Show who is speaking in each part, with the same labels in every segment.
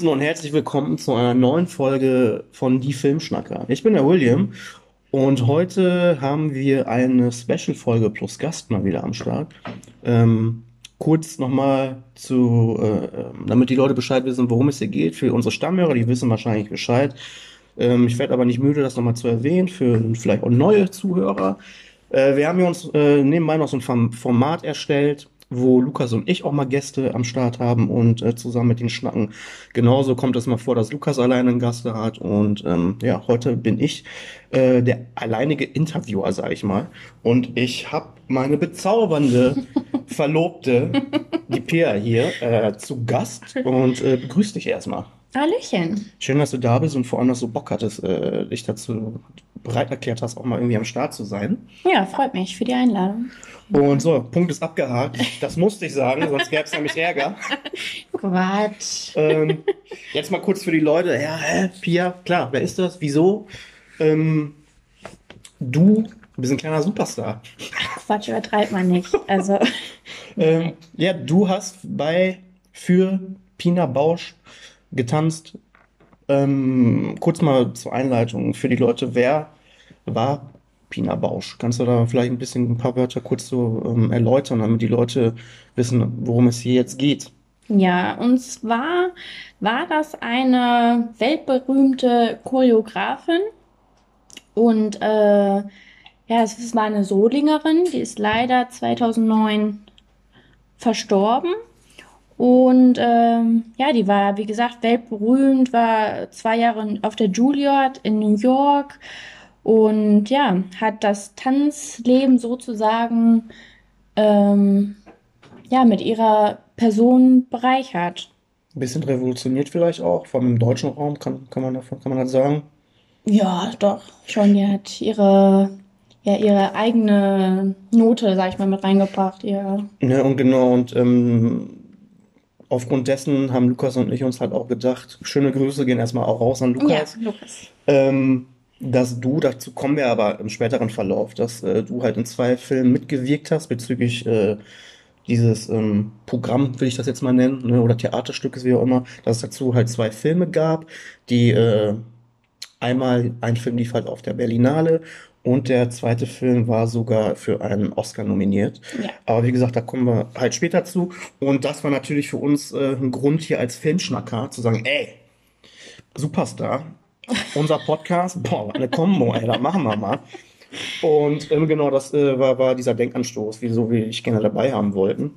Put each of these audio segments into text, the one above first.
Speaker 1: Moinsen und herzlich willkommen zu einer neuen Folge von Die Filmschnacker. Ich bin der William und heute haben wir eine Special-Folge plus Gast mal wieder am Start. Ähm, kurz nochmal zu, äh, damit die Leute Bescheid wissen, worum es hier geht. Für unsere Stammmörer, die wissen wahrscheinlich Bescheid. Ähm, ich werde aber nicht müde, das nochmal zu erwähnen, für vielleicht auch neue Zuhörer. Äh, wir haben hier uns äh, nebenbei noch so ein Format erstellt, wo Lukas und ich auch mal Gäste am Start haben und äh, zusammen mit den schnacken. Genauso kommt es mal vor, dass Lukas alleine einen Gast hat und ähm, ja, heute bin ich äh, der alleinige Interviewer, sag ich mal. Und ich habe meine bezaubernde Verlobte, die Pia hier, äh, zu Gast und äh, begrüß dich erstmal.
Speaker 2: Hallöchen.
Speaker 1: Schön, dass du da bist und vor allem, dass du Bock hattest, äh, dich dazu bereit erklärt hast, auch mal irgendwie am Start zu sein.
Speaker 2: Ja, freut mich für die Einladung.
Speaker 1: Und so, Punkt ist abgehakt. Das musste ich sagen, sonst gäbe es nämlich Ärger.
Speaker 2: Quatsch.
Speaker 1: Ähm, jetzt mal kurz für die Leute. Ja, hä, Pia, klar, wer ist das? Wieso? Ähm, du bist ein kleiner Superstar.
Speaker 2: Quatsch, übertreibt man nicht. Also.
Speaker 1: ähm, ja, du hast bei für Pina Bausch getanzt. Ähm, kurz mal zur Einleitung für die Leute. Wer war Pina Bausch. Kannst du da vielleicht ein bisschen ein paar Wörter kurz so ähm, erläutern, damit die Leute wissen, worum es hier jetzt geht?
Speaker 2: Ja, und zwar war das eine weltberühmte Choreografin und äh, ja, es war eine Solingerin, die ist leider 2009 verstorben. Und ähm, ja, die war, wie gesagt, weltberühmt, war zwei Jahre auf der Juilliard in New York und ja, hat das Tanzleben sozusagen ähm, ja, mit ihrer Person bereichert.
Speaker 1: Ein bisschen revolutioniert vielleicht auch, vor allem im deutschen Raum, kann, kann, man, davon, kann man das sagen?
Speaker 2: Ja, doch, schon. Die hat ihre, ja, ihre eigene Note, sag ich mal, mit reingebracht. Ja,
Speaker 1: ja und genau, und ähm, aufgrund dessen haben Lukas und ich uns halt auch gedacht, schöne Grüße gehen erstmal auch raus an Lukas. Ja, Lukas. Ähm, dass du, dazu kommen wir aber im späteren Verlauf, dass äh, du halt in zwei Filmen mitgewirkt hast bezüglich äh, dieses ähm, Programm, will ich das jetzt mal nennen, ne, oder Theaterstückes, wie auch immer, dass es dazu halt zwei Filme gab, die äh, einmal, ein Film lief halt auf der Berlinale und der zweite Film war sogar für einen Oscar nominiert. Ja. Aber wie gesagt, da kommen wir halt später zu. Und das war natürlich für uns äh, ein Grund hier als Filmschnacker zu sagen, ey, Superstar, unser Podcast, boah, eine Kombo, ey, da machen wir mal. Und ähm, genau, das äh, war, war dieser Denkanstoß, wieso wir dich gerne dabei haben wollten.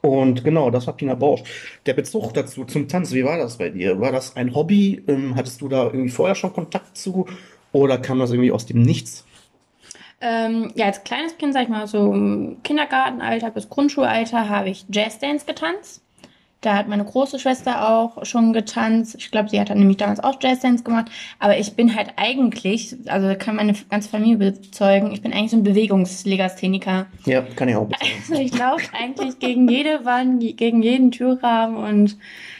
Speaker 1: Und genau, das war Pina Bausch. Der Bezug dazu zum Tanz, wie war das bei dir? War das ein Hobby? Ähm, hattest du da irgendwie vorher schon Kontakt zu? Oder kam das irgendwie aus dem Nichts?
Speaker 2: Ähm, ja, als kleines Kind, sag ich mal, so im Kindergartenalter bis Grundschulalter habe ich Jazzdance getanzt. Da hat meine große Schwester auch schon getanzt. Ich glaube, sie hat dann nämlich damals auch Jazzdance gemacht. Aber ich bin halt eigentlich, also kann meine ganze Familie bezeugen, ich bin eigentlich so ein Bewegungslegastheniker.
Speaker 1: Ja, kann ich auch bezeugen.
Speaker 2: Also ich laufe eigentlich gegen jede Wand, gegen jeden Türrahmen und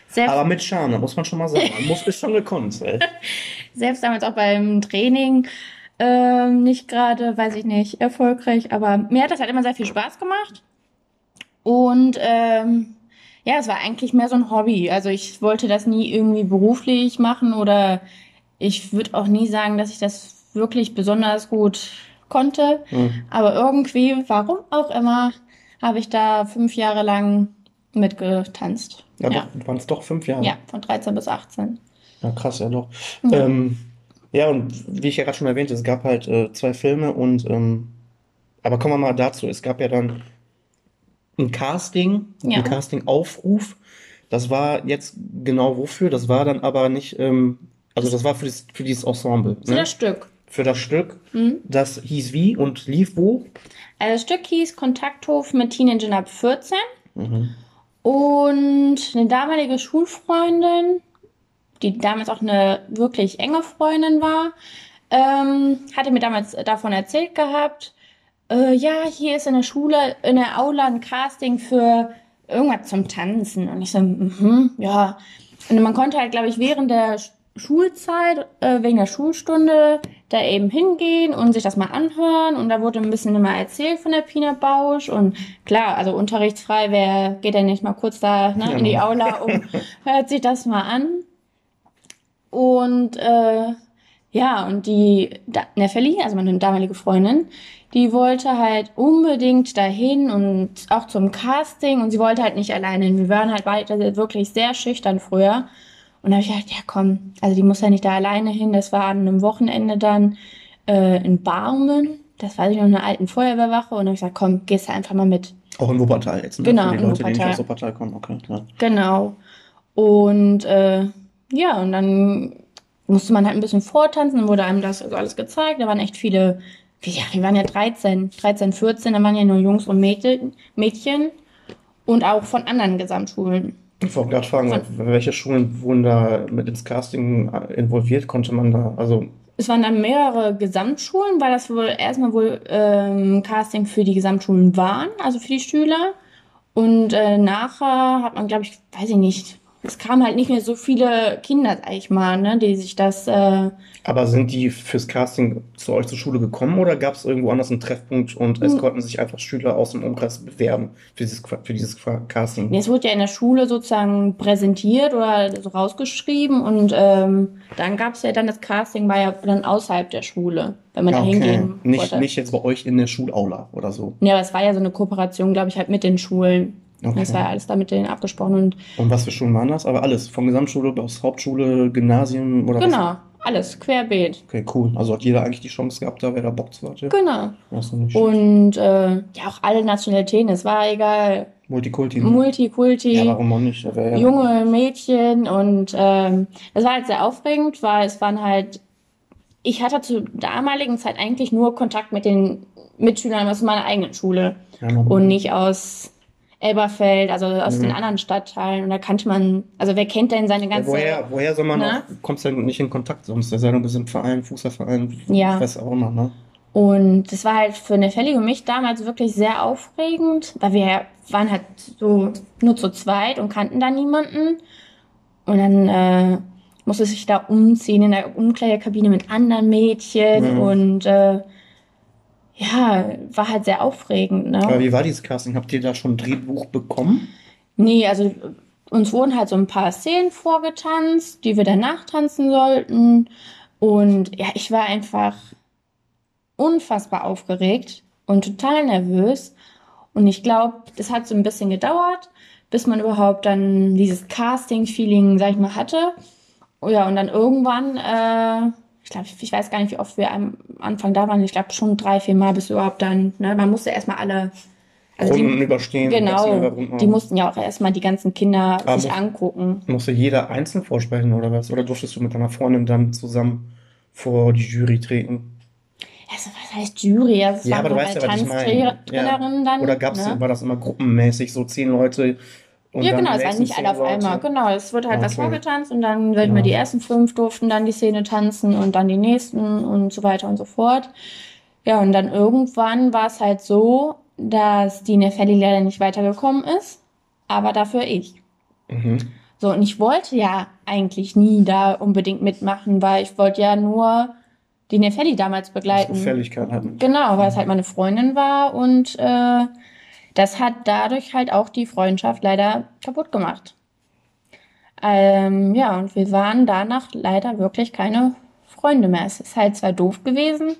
Speaker 1: selbst Aber mit Charme, da muss man schon mal sagen. Muss ist schon gekonnt. Ey.
Speaker 2: selbst damals auch beim Training ähm, nicht gerade, weiß ich nicht, erfolgreich. Aber mir hat das halt immer sehr viel Spaß gemacht. Und ähm, ja, es war eigentlich mehr so ein Hobby. Also ich wollte das nie irgendwie beruflich machen oder ich würde auch nie sagen, dass ich das wirklich besonders gut konnte. Mhm. Aber irgendwie, warum auch immer, habe ich da fünf Jahre lang mitgetanzt.
Speaker 1: Ja, ja. waren es doch fünf Jahre?
Speaker 2: Ja, von 13 bis 18.
Speaker 1: Ja, krass, ja doch. Ja, ähm, ja und wie ich ja gerade schon erwähnt, es gab halt äh, zwei Filme und ähm, aber kommen wir mal dazu. Es gab ja dann ein Casting, ja. ein Casting-Aufruf. Das war jetzt genau wofür? Das war dann aber nicht, ähm, also das war für, das, für dieses Ensemble.
Speaker 2: Für ne? das Stück.
Speaker 1: Für das Stück. Mhm. Das hieß wie und lief wo?
Speaker 2: Also das Stück hieß Kontakthof mit Teenagern ab 14. Mhm. Und eine damalige Schulfreundin, die damals auch eine wirklich enge Freundin war, ähm, hatte mir damals davon erzählt gehabt, äh, ja, hier ist in der Schule, in der Aula ein Casting für irgendwas zum Tanzen. Und ich so, mhm, ja. Und man konnte halt, glaube ich, während der Schulzeit, äh, wegen der Schulstunde, da eben hingehen und sich das mal anhören. Und da wurde ein bisschen immer erzählt von der Pina Bausch. Und klar, also unterrichtsfrei, wer geht denn nicht mal kurz da ne, in die Aula und hört sich das mal an. Und äh, ja, und die Nefeli, also meine damalige Freundin, die wollte halt unbedingt dahin und auch zum Casting und sie wollte halt nicht alleine. Wir waren halt beide wirklich sehr schüchtern früher. Und da habe ich gedacht, ja komm, also die muss ja nicht da alleine hin. Das war an einem Wochenende dann äh, in Barmen. Das weiß ich noch, in einer alten Feuerwehrwache. Und dann habe ich gesagt, komm, gehst du einfach mal mit.
Speaker 1: Auch in Wuppertal jetzt, ne?
Speaker 2: Genau,
Speaker 1: Für die
Speaker 2: in
Speaker 1: Leute, die nicht
Speaker 2: Wuppertal.
Speaker 1: aus Wuppertal kommen, okay. Ja.
Speaker 2: Genau. Und äh, ja, und dann musste man halt ein bisschen vortanzen, dann wurde einem das also alles gezeigt. Da waren echt viele, wie- ja, wir waren ja 13, 13, 14, da waren ja nur Jungs und Mädchen und auch von anderen Gesamtschulen.
Speaker 1: Ich wollte gerade fragen, welche Schulen wurden da mit ins Casting involviert? Konnte man da, also
Speaker 2: Es waren dann mehrere Gesamtschulen, weil das wohl erstmal wohl ähm, Casting für die Gesamtschulen waren, also für die Schüler. Und äh, nachher hat man, glaube ich, weiß ich nicht, es kamen halt nicht mehr so viele Kinder, sag ich mal, ne, die sich das äh,
Speaker 1: Aber sind die fürs Casting zu euch zur Schule gekommen oder gab es irgendwo anders einen Treffpunkt und es
Speaker 2: Hm.
Speaker 1: konnten sich einfach Schüler aus dem Umkreis bewerben für dieses, für dieses Casting?
Speaker 2: Nee, es wurde ja in der Schule sozusagen präsentiert oder so rausgeschrieben und ähm, dann gab es ja dann das Casting, war ja dann außerhalb der Schule, wenn man
Speaker 1: Ja,
Speaker 2: da
Speaker 1: okay.
Speaker 2: hingehen
Speaker 1: Nicht,
Speaker 2: wollte.
Speaker 1: nicht jetzt bei euch in der Schulaula oder so.
Speaker 2: Ja, aber es war ja so eine Kooperation, glaube ich, halt mit den Schulen.
Speaker 1: Okay.
Speaker 2: Das war ja alles da mit denen abgesprochen und
Speaker 1: Und was für Schulen waren das? Aber alles, von Gesamtschule bis Hauptschule, Gymnasium oder was?
Speaker 2: genau, alles querbeet.
Speaker 1: Okay, cool. Also hat jeder eigentlich die Chance gehabt, da wer da Bock zu hatte.
Speaker 2: Genau. Und äh, ja, auch alle Nationalitäten, es war egal.
Speaker 1: Multikulti. ne?
Speaker 2: Multikulti.
Speaker 1: Ja, warum auch nicht? Ja-
Speaker 2: junge Mädchen und ähm, das war halt sehr aufregend, weil es waren halt, ich hatte zur damaligen Zeit eigentlich nur Kontakt mit den Mitschülern aus meiner eigenen Schule
Speaker 1: Ja,
Speaker 2: und nicht aus Elberfeld, also aus
Speaker 1: Mhm.
Speaker 2: den anderen Stadtteilen. Und da kannte man, also wer kennt denn seine
Speaker 1: Ja,
Speaker 2: ganze...
Speaker 1: woher, woher soll man
Speaker 2: Ne?
Speaker 1: auch, kommst du denn nicht in Kontakt sonst? Der Sendung ist im Verein, Fußballverein,
Speaker 2: Ja.
Speaker 1: weiß auch immer, ne?
Speaker 2: Und das war halt für Nefelli und mich damals wirklich sehr aufregend, weil wir waren halt so nur zu zweit und kannten da niemanden. Und dann äh, musste sich da umziehen in der Umkleidekabine mit anderen Mädchen
Speaker 1: Mhm.
Speaker 2: und äh, ja, war halt sehr aufregend. Ne?
Speaker 1: Aber wie war dieses Casting? Habt ihr da schon ein Drehbuch bekommen?
Speaker 2: Nee, also uns wurden halt so ein paar Szenen vorgetanzt, die wir danach tanzen sollten. Und ja, ich war einfach unfassbar aufgeregt und total nervös. Und ich glaube, das hat so ein bisschen gedauert, bis man überhaupt dann dieses Casting-Feeling, sag ich mal, hatte. Oh ja, und dann irgendwann, äh, ich glaube, ich weiß gar nicht, wie oft wir am Anfang da waren. Ich glaube schon drei, vier Mal, bis überhaupt dann, ne, man musste erstmal alle. Also die-
Speaker 1: Runden überstehen.
Speaker 2: Genau, die mussten ja auch erstmal die ganzen Kinder
Speaker 1: Aber
Speaker 2: sich angucken.
Speaker 1: Musste jeder einzeln vorsprechen oder was? Oder durftest du mit deiner Freundin dann zusammen vor die Jury treten?
Speaker 2: Also, was heißt Jury? Also,
Speaker 1: Ja, aber du weißt ja, was ich meine.
Speaker 2: Tanztrainerinnen dann.
Speaker 1: Oder gab's,
Speaker 2: ne?
Speaker 1: war das immer gruppenmäßig, so zehn Leute? Und
Speaker 2: ja, genau, es waren
Speaker 1: nächsten
Speaker 2: nicht alle auf einmal. Genau, es wurde halt was
Speaker 1: Okay.
Speaker 2: vorgetanzt und dann, mal,
Speaker 1: Ja.
Speaker 2: die ersten fünf durften dann die Szene tanzen und dann die nächsten und so weiter und so fort. Ja, und dann irgendwann war es halt so, dass die Nefelli leider nicht weitergekommen ist, aber dafür ich.
Speaker 1: Mhm.
Speaker 2: So, und ich wollte ja eigentlich nie da unbedingt mitmachen, weil ich wollte ja nur die Nefelli damals begleiten.
Speaker 1: Gefälligkeit hatten.
Speaker 2: Genau, weil es halt meine Freundin war und äh, das hat dadurch halt auch die Freundschaft leider kaputt gemacht. Ähm, ja, und wir waren danach leider wirklich keine Freunde mehr. Es ist halt zwar doof gewesen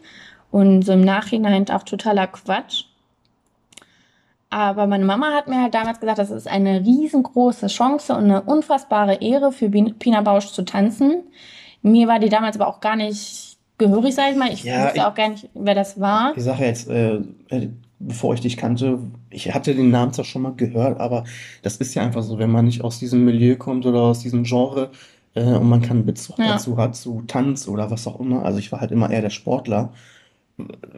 Speaker 2: und so im Nachhinein auch totaler Quatsch. Aber meine Mama hat mir halt damals gesagt, das ist eine riesengroße Chance und eine unfassbare Ehre für Pina Bausch zu tanzen. Mir war die damals aber auch gar nicht gehörig, sag ich mal. Ich
Speaker 1: Ja,
Speaker 2: wusste
Speaker 1: ich-
Speaker 2: auch gar nicht, wer das war.
Speaker 1: Die Sache jetzt, äh, bevor ich dich kannte, ich hatte den Namen zwar schon mal gehört, aber das ist ja einfach so, wenn man nicht aus diesem Milieu kommt oder aus diesem Genre äh, und man keinen Bezug
Speaker 2: Ja.
Speaker 1: dazu hat, zu Tanz oder was auch immer. Also ich war halt immer eher der Sportler.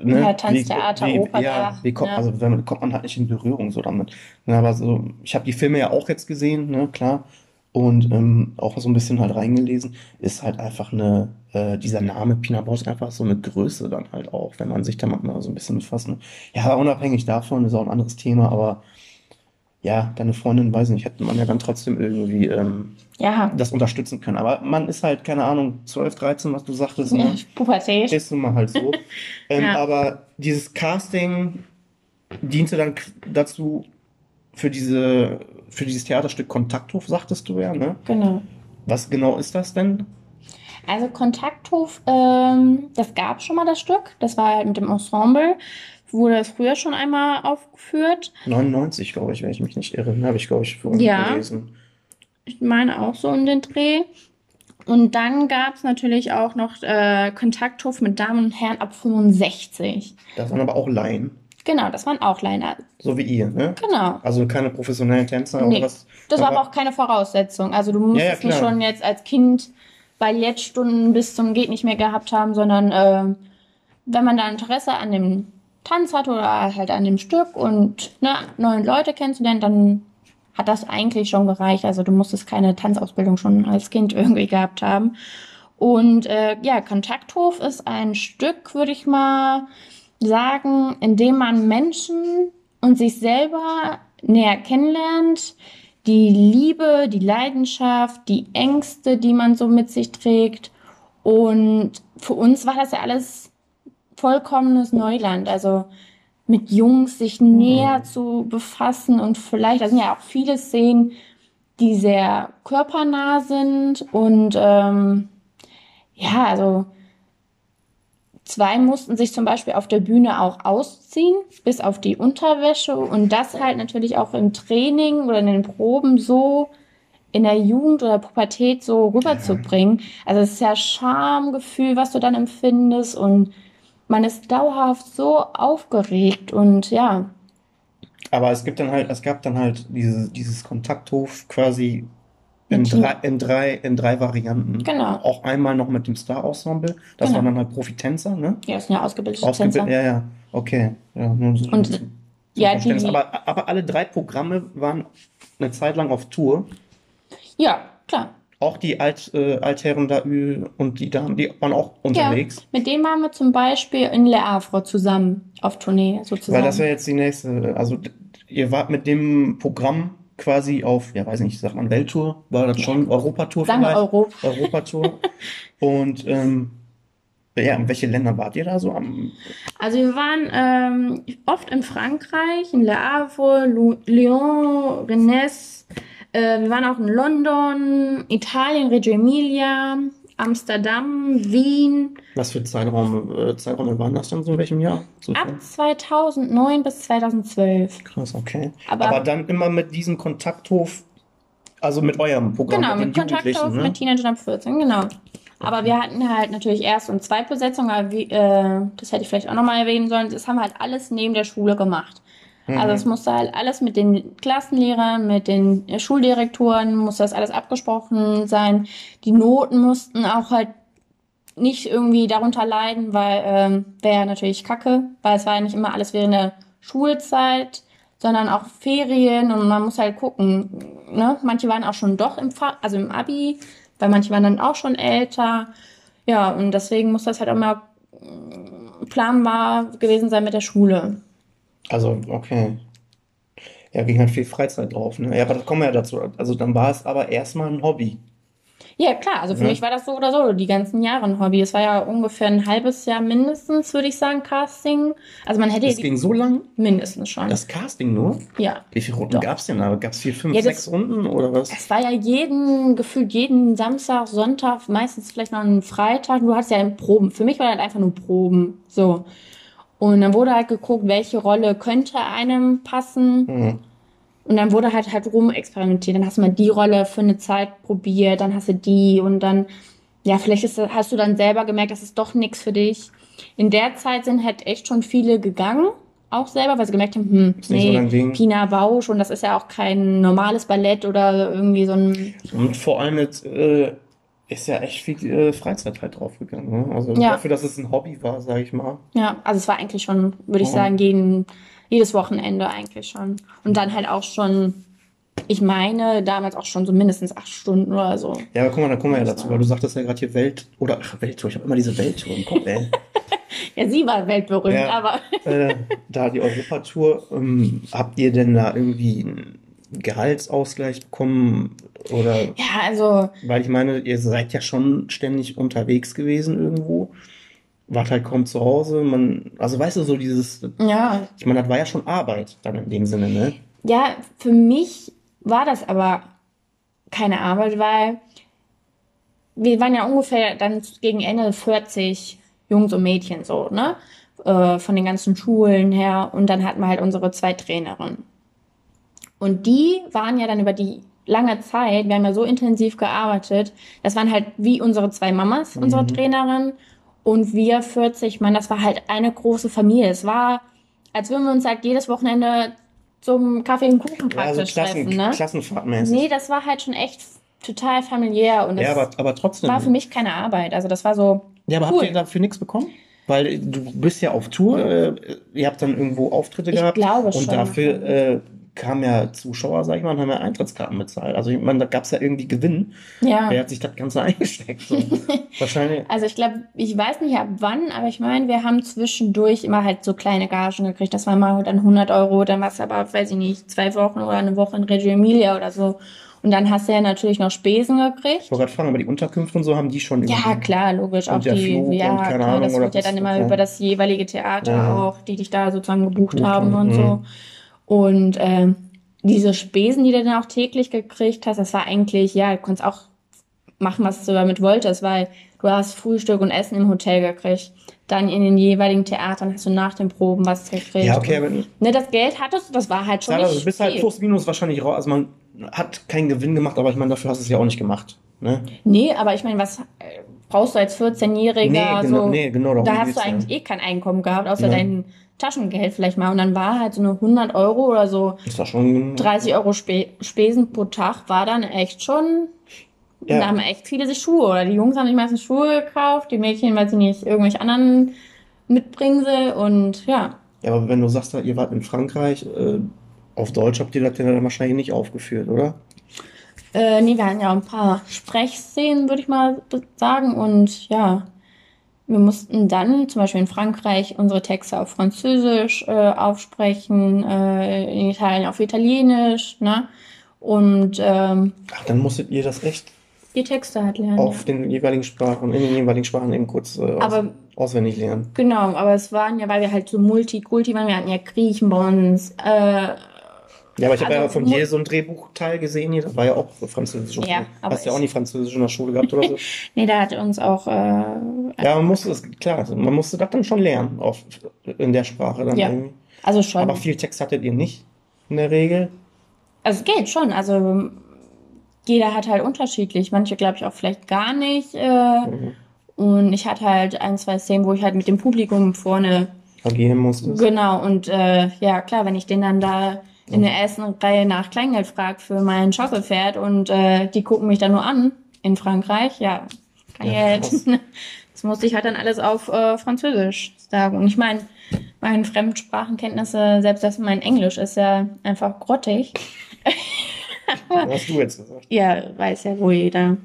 Speaker 1: Ne?
Speaker 2: Ja, Tanz, Theater,
Speaker 1: wie,
Speaker 2: Oper,
Speaker 1: ja, wie kommt,
Speaker 2: Ja.
Speaker 1: also wenn, kommt man halt nicht in Berührung so damit. Ne, aber so, ich habe die Filme ja auch jetzt gesehen, ne, klar. Und ähm, auch so ein bisschen halt reingelesen, ist halt einfach eine, äh, dieser Name Pina Bausch einfach so eine Größe dann halt auch, wenn man sich damit mal so ein bisschen befasst. Ne? Ja, unabhängig davon ist auch ein anderes Thema, aber ja, deine Freundin, weiß nicht, hätte man ja dann trotzdem irgendwie ähm, ja. das unterstützen können. Aber man ist halt, keine Ahnung, 12, 13, was du sagtest. Ne? Pubertät. Ist nun mal halt so. ähm, ja. Aber dieses Casting diente dann dazu, für, diese, für dieses Theaterstück Kontakthof, sagtest du ja, ne? Genau. Was genau ist das denn?
Speaker 2: Also Kontakthof, ähm, das gab schon mal das Stück. Das war halt mit dem Ensemble wurde das früher schon einmal aufgeführt.
Speaker 1: 99, glaube ich, wenn ich mich nicht irre. Habe ich, glaube ich, vorhin
Speaker 2: ja, gelesen. Ich meine auch so um den Dreh. Und dann gab es natürlich auch noch äh, Kontakthof mit Damen und Herren ab 65.
Speaker 1: Das waren aber auch Laien.
Speaker 2: Genau, das waren auch Laien.
Speaker 1: So wie ihr, ne? Genau. Also keine professionellen Tänzer nee, oder was?
Speaker 2: Das war aber auch keine Voraussetzung. Also du musstest ja, ja, nicht schon jetzt als Kind Ballettstunden bis zum geht nicht mehr gehabt haben, sondern äh, wenn man da Interesse an dem Tanz hat oder halt an dem Stück und ne, neue Leute kennenzulernen, dann hat das eigentlich schon gereicht. Also du musstest keine Tanzausbildung schon als Kind irgendwie gehabt haben. Und äh, ja, Kontakthof ist ein Stück, würde ich mal sagen, in dem man Menschen und sich selber näher kennenlernt, die Liebe, die Leidenschaft, die Ängste, die man so mit sich trägt. Und für uns war das ja alles vollkommenes Neuland. Also mit Jungs sich näher mhm. zu befassen und vielleicht, da sind ja auch viele Szenen, die sehr körpernah sind und ähm, ja, also zwei mussten sich zum Beispiel auf der Bühne auch ausziehen, bis auf die Unterwäsche und das halt natürlich auch im Training oder in den Proben so in der Jugend oder Pubertät so rüberzubringen. Also es ist ja Schamgefühl, was du dann empfindest und man ist dauerhaft so aufgeregt und ja.
Speaker 1: Aber es gibt dann halt, es gab dann halt dieses, dieses Kontakthof quasi in drei, in drei, in drei Varianten. Genau. Auch einmal noch mit dem Star-Ensemble. Das genau. waren dann halt Profitänzer, ne? Ja, das sind ja ausgebildete Ausgebild Tänzer. Ja, ja. Okay. Ja, nur so und ja, die, aber, aber alle drei Programme waren eine Zeit lang auf Tour.
Speaker 2: Ja, klar.
Speaker 1: Auch die Alt, äh, Altherren da und die Damen, die waren auch unterwegs. Ja,
Speaker 2: mit denen waren wir zum Beispiel in Le Havre zusammen auf Tournee
Speaker 1: sozusagen. Weil das wäre jetzt die nächste. Also ihr wart mit dem Programm quasi auf, ja weiß nicht, sagt man Welttour, war das schon Europatour Sagen vielleicht? Europa. Europatour. und ähm, ja, in welche Länder wart ihr da so am?
Speaker 2: Also wir waren ähm, oft in Frankreich, in Le Havre, Lyon, Rennes, äh, wir waren auch in London, Italien, Reggio Emilia, Amsterdam, Wien.
Speaker 1: Was für Zeitraum, äh, Zeiträume waren das dann so in welchem Jahr?
Speaker 2: So Ab 2009 bis 2012.
Speaker 1: Krass, okay. Aber, Aber dann immer mit diesem Kontakthof, also mit eurem Programm. Genau, mit, mit
Speaker 2: Kontakthof ne? mit Teenagern ab 14, genau. Aber wir hatten halt natürlich Erst- und Zweitbesetzung, aber wie, äh, das hätte ich vielleicht auch nochmal erwähnen sollen. Das haben wir halt alles neben der Schule gemacht. Also mhm. es musste halt alles mit den Klassenlehrern, mit den Schuldirektoren, musste das alles abgesprochen sein. Die Noten mussten auch halt nicht irgendwie darunter leiden, weil ähm, wäre natürlich kacke, weil es war ja nicht immer alles während der Schulzeit, sondern auch Ferien und man muss halt gucken. Ne? Manche waren auch schon doch im Fach, also im Abi, weil manche waren dann auch schon älter. Ja, und deswegen muss das halt auch mal planbar gewesen sein mit der Schule.
Speaker 1: Also, okay. Ja, ging halt viel Freizeit drauf. Ne? Ja, aber das kommen wir ja dazu. Also dann war es aber erstmal ein Hobby.
Speaker 2: Ja, klar. Also für ja. mich war das so oder so die ganzen Jahre ein Hobby. Es war ja ungefähr ein halbes Jahr mindestens, würde ich sagen, Casting. Also man hätte.
Speaker 1: Das ging so lang?
Speaker 2: Mindestens schon.
Speaker 1: Das Casting nur? Ja. Wie viele Runden gab es denn da? Gab es vier, fünf, ja, sechs Runden oder was?
Speaker 2: Es war ja jeden, gefühlt jeden Samstag, Sonntag, meistens vielleicht noch einen Freitag. Du hattest ja Proben. Für mich war das einfach nur Proben. So. Und dann wurde halt geguckt, welche Rolle könnte einem passen. Mhm. Und dann wurde halt halt rum experimentiert. Dann hast du mal die Rolle für eine Zeit probiert, dann hast du die und dann, ja, vielleicht ist, hast du dann selber gemerkt, das ist doch nichts für dich. In der Zeit sind halt echt schon viele gegangen, auch selber, weil sie gemerkt haben, hm, nee, so Pina Bausch und das ist ja auch kein normales Ballett oder irgendwie so ein.
Speaker 1: Und vor allem jetzt, äh, ist ja echt viel äh, Freizeit halt draufgegangen. Ne? Also ja. dafür, dass es ein Hobby war, sage ich mal.
Speaker 2: Ja, also es war eigentlich schon, würde ich sagen, jeden, jedes Wochenende eigentlich schon. Und dann halt auch schon, ich meine, damals auch schon so mindestens acht Stunden oder so.
Speaker 1: Ja, aber guck mal, da kommen wir ja dazu, weil du sagtest ja gerade hier Welt, oder ach, Welttour, ich habe immer diese Welttour im Kopf, ey.
Speaker 2: ja, sie war weltberühmt, ja, aber.
Speaker 1: äh, da die Europatour, ähm, habt ihr denn da irgendwie Gehaltsausgleich bekommen? Oder?
Speaker 2: Ja, also.
Speaker 1: Weil ich meine, ihr seid ja schon ständig unterwegs gewesen irgendwo. Wart halt kaum zu Hause. Man, also weißt du, so dieses. Ja. Ich meine, das war ja schon Arbeit dann in dem Sinne, ne?
Speaker 2: Ja, für mich war das aber keine Arbeit, weil wir waren ja ungefähr dann gegen Ende 40 Jungs und Mädchen so, ne? Äh, von den ganzen Schulen her. Und dann hatten wir halt unsere zwei Trainerinnen. Und die waren ja dann über die lange Zeit, wir haben ja so intensiv gearbeitet, das waren halt wie unsere zwei Mamas, mhm. unsere Trainerin und wir 40, man, das war halt eine große Familie. Es war, als würden wir uns halt jedes Wochenende zum Kaffee und Kuchen praktisch ja, also Klassen, treffen, ne? Klassenfahrtmäßig. Nee, das war halt schon echt total familiär und ja, aber, aber trotzdem. war für mich keine Arbeit. Also das war so.
Speaker 1: Ja, aber cool. habt ihr dafür nichts bekommen? Weil du bist ja auf Tour, äh, ihr habt dann irgendwo Auftritte ich gehabt. Ich glaube schon. Und dafür äh, kamen ja Zuschauer, sag ich mal, und haben ja Eintrittskarten bezahlt. Also ich meine, da gab es ja irgendwie Gewinn. Ja. Wer hat sich das Ganze eingesteckt? So.
Speaker 2: Wahrscheinlich. Also ich glaube, ich weiß nicht ab wann, aber ich meine, wir haben zwischendurch immer halt so kleine Gagen gekriegt. Das war mal dann 100 Euro, dann war es aber, weiß ich nicht, zwei Wochen oder eine Woche in Reggio Emilia oder so. Und dann hast du ja natürlich noch Spesen gekriegt.
Speaker 1: Ich wollte gerade fragen, aber die Unterkünfte und so haben die schon
Speaker 2: Ja, klar, logisch. Auch die, Flug ja, klar, Ahnung, das wird ja dann immer ja. über das jeweilige Theater ja. auch, die dich da sozusagen gebucht Gut, haben und mhm. so. Und ähm, diese Spesen, die du dann auch täglich gekriegt hast, das war eigentlich, ja, du konntest auch machen, was du damit wolltest, weil du hast Frühstück und Essen im Hotel gekriegt. Dann in den jeweiligen Theatern hast du nach den Proben was gekriegt. Ja, okay, aber ne, das Geld hattest du, das war halt schon. Ja,
Speaker 1: also du bist halt plus minus wahrscheinlich raus. Also man hat keinen Gewinn gemacht, aber ich meine, dafür hast du es ja auch nicht gemacht. Ne?
Speaker 2: Nee, aber ich meine, was äh, brauchst du als 14-Jähriger? Nee, genau, so, nee, genau Da hast du eigentlich ja. eh kein Einkommen gehabt, außer ja. dein Taschengeld vielleicht mal. Und dann war halt so eine 100 Euro oder so. Ist das schon 30 Euro Sp Spesen pro Tag war dann echt schon. Ja. Da haben echt viele sich Schuhe. Oder die Jungs haben sich meistens Schuhe gekauft, die Mädchen, weil sie nicht irgendwelche anderen Mitbringsel und ja.
Speaker 1: Ja, aber wenn du sagst, ihr wart in Frankreich, äh, auf Deutsch habt ihr das ja dann wahrscheinlich nicht aufgeführt, oder?
Speaker 2: Äh, nee, wir hatten ja ein paar Sprechszenen, würde ich mal sagen. Und ja, wir mussten dann zum Beispiel in Frankreich unsere Texte auf Französisch äh, aufsprechen, äh, in Italien auf Italienisch, ne? Und ähm,
Speaker 1: Ach, dann musstet ihr das echt
Speaker 2: die Texte halt lernen.
Speaker 1: Auf ja. den jeweiligen Sprachen, in den jeweiligen Sprachen eben kurz äh, aus, auswendig lernen.
Speaker 2: Genau, aber es waren ja, weil wir halt so Multikulti waren, wir hatten ja Griechen bei uns, äh,
Speaker 1: ja, aber ich habe also, ja von dir so ein Drehbuchteil gesehen hier, das war ja auch Französisch. Ja, aber Hast ja auch nicht Französisch in der Schule gehabt oder so?
Speaker 2: nee, da hat uns auch. Äh,
Speaker 1: ja, man musste das, klar, man musste das dann schon lernen, auch in der Sprache dann ja, irgendwie. Also schon. Aber viel Text hattet ihr nicht in der Regel?
Speaker 2: Also geht schon, also jeder hat halt unterschiedlich. Manche glaube ich auch vielleicht gar nicht. Äh, mhm. Und ich hatte halt ein, zwei Szenen, wo ich halt mit dem Publikum vorne agieren musste. Genau, und äh, ja, klar, wenn ich den dann da in der ersten Reihe nach Kleingeld fragt für mein Schaukelpferd und äh, die gucken mich dann nur an in Frankreich, ja, kann ja, das musste ich halt dann alles auf äh, Französisch sagen. Und ich meine, meine Fremdsprachenkenntnisse, selbst das mein Englisch ist ja einfach grottig. Was hast du jetzt gesagt? Ja, weiß ja wohl jeder.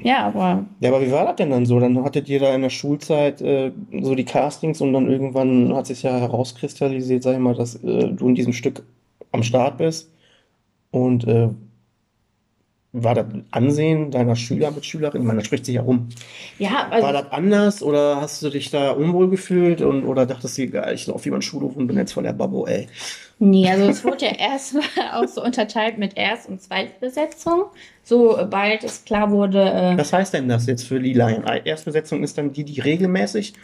Speaker 2: Ja, aber.
Speaker 1: Ja, aber wie war das denn dann so? Dann hattet ihr da in der Schulzeit äh, so die Castings und dann irgendwann hat sich ja herauskristallisiert, sag ich mal, dass äh, du in diesem Stück am Start bist. Und äh, war das Ansehen deiner Schüler, Mitschülerin? Ich meine, das spricht sich ja rum. Ja, also War das anders oder hast du dich da unwohl gefühlt und, oder dachtest du, geil, ich laufe über den Schulhof und bin jetzt von der Babbo, ey?
Speaker 2: Nee, also es wurde ja erstmal auch so unterteilt mit Erst- und Zweitbesetzung. Sobald es klar wurde.
Speaker 1: Äh, Was heißt denn das jetzt für Lila? Erstbesetzung ist dann die, die regelmäßig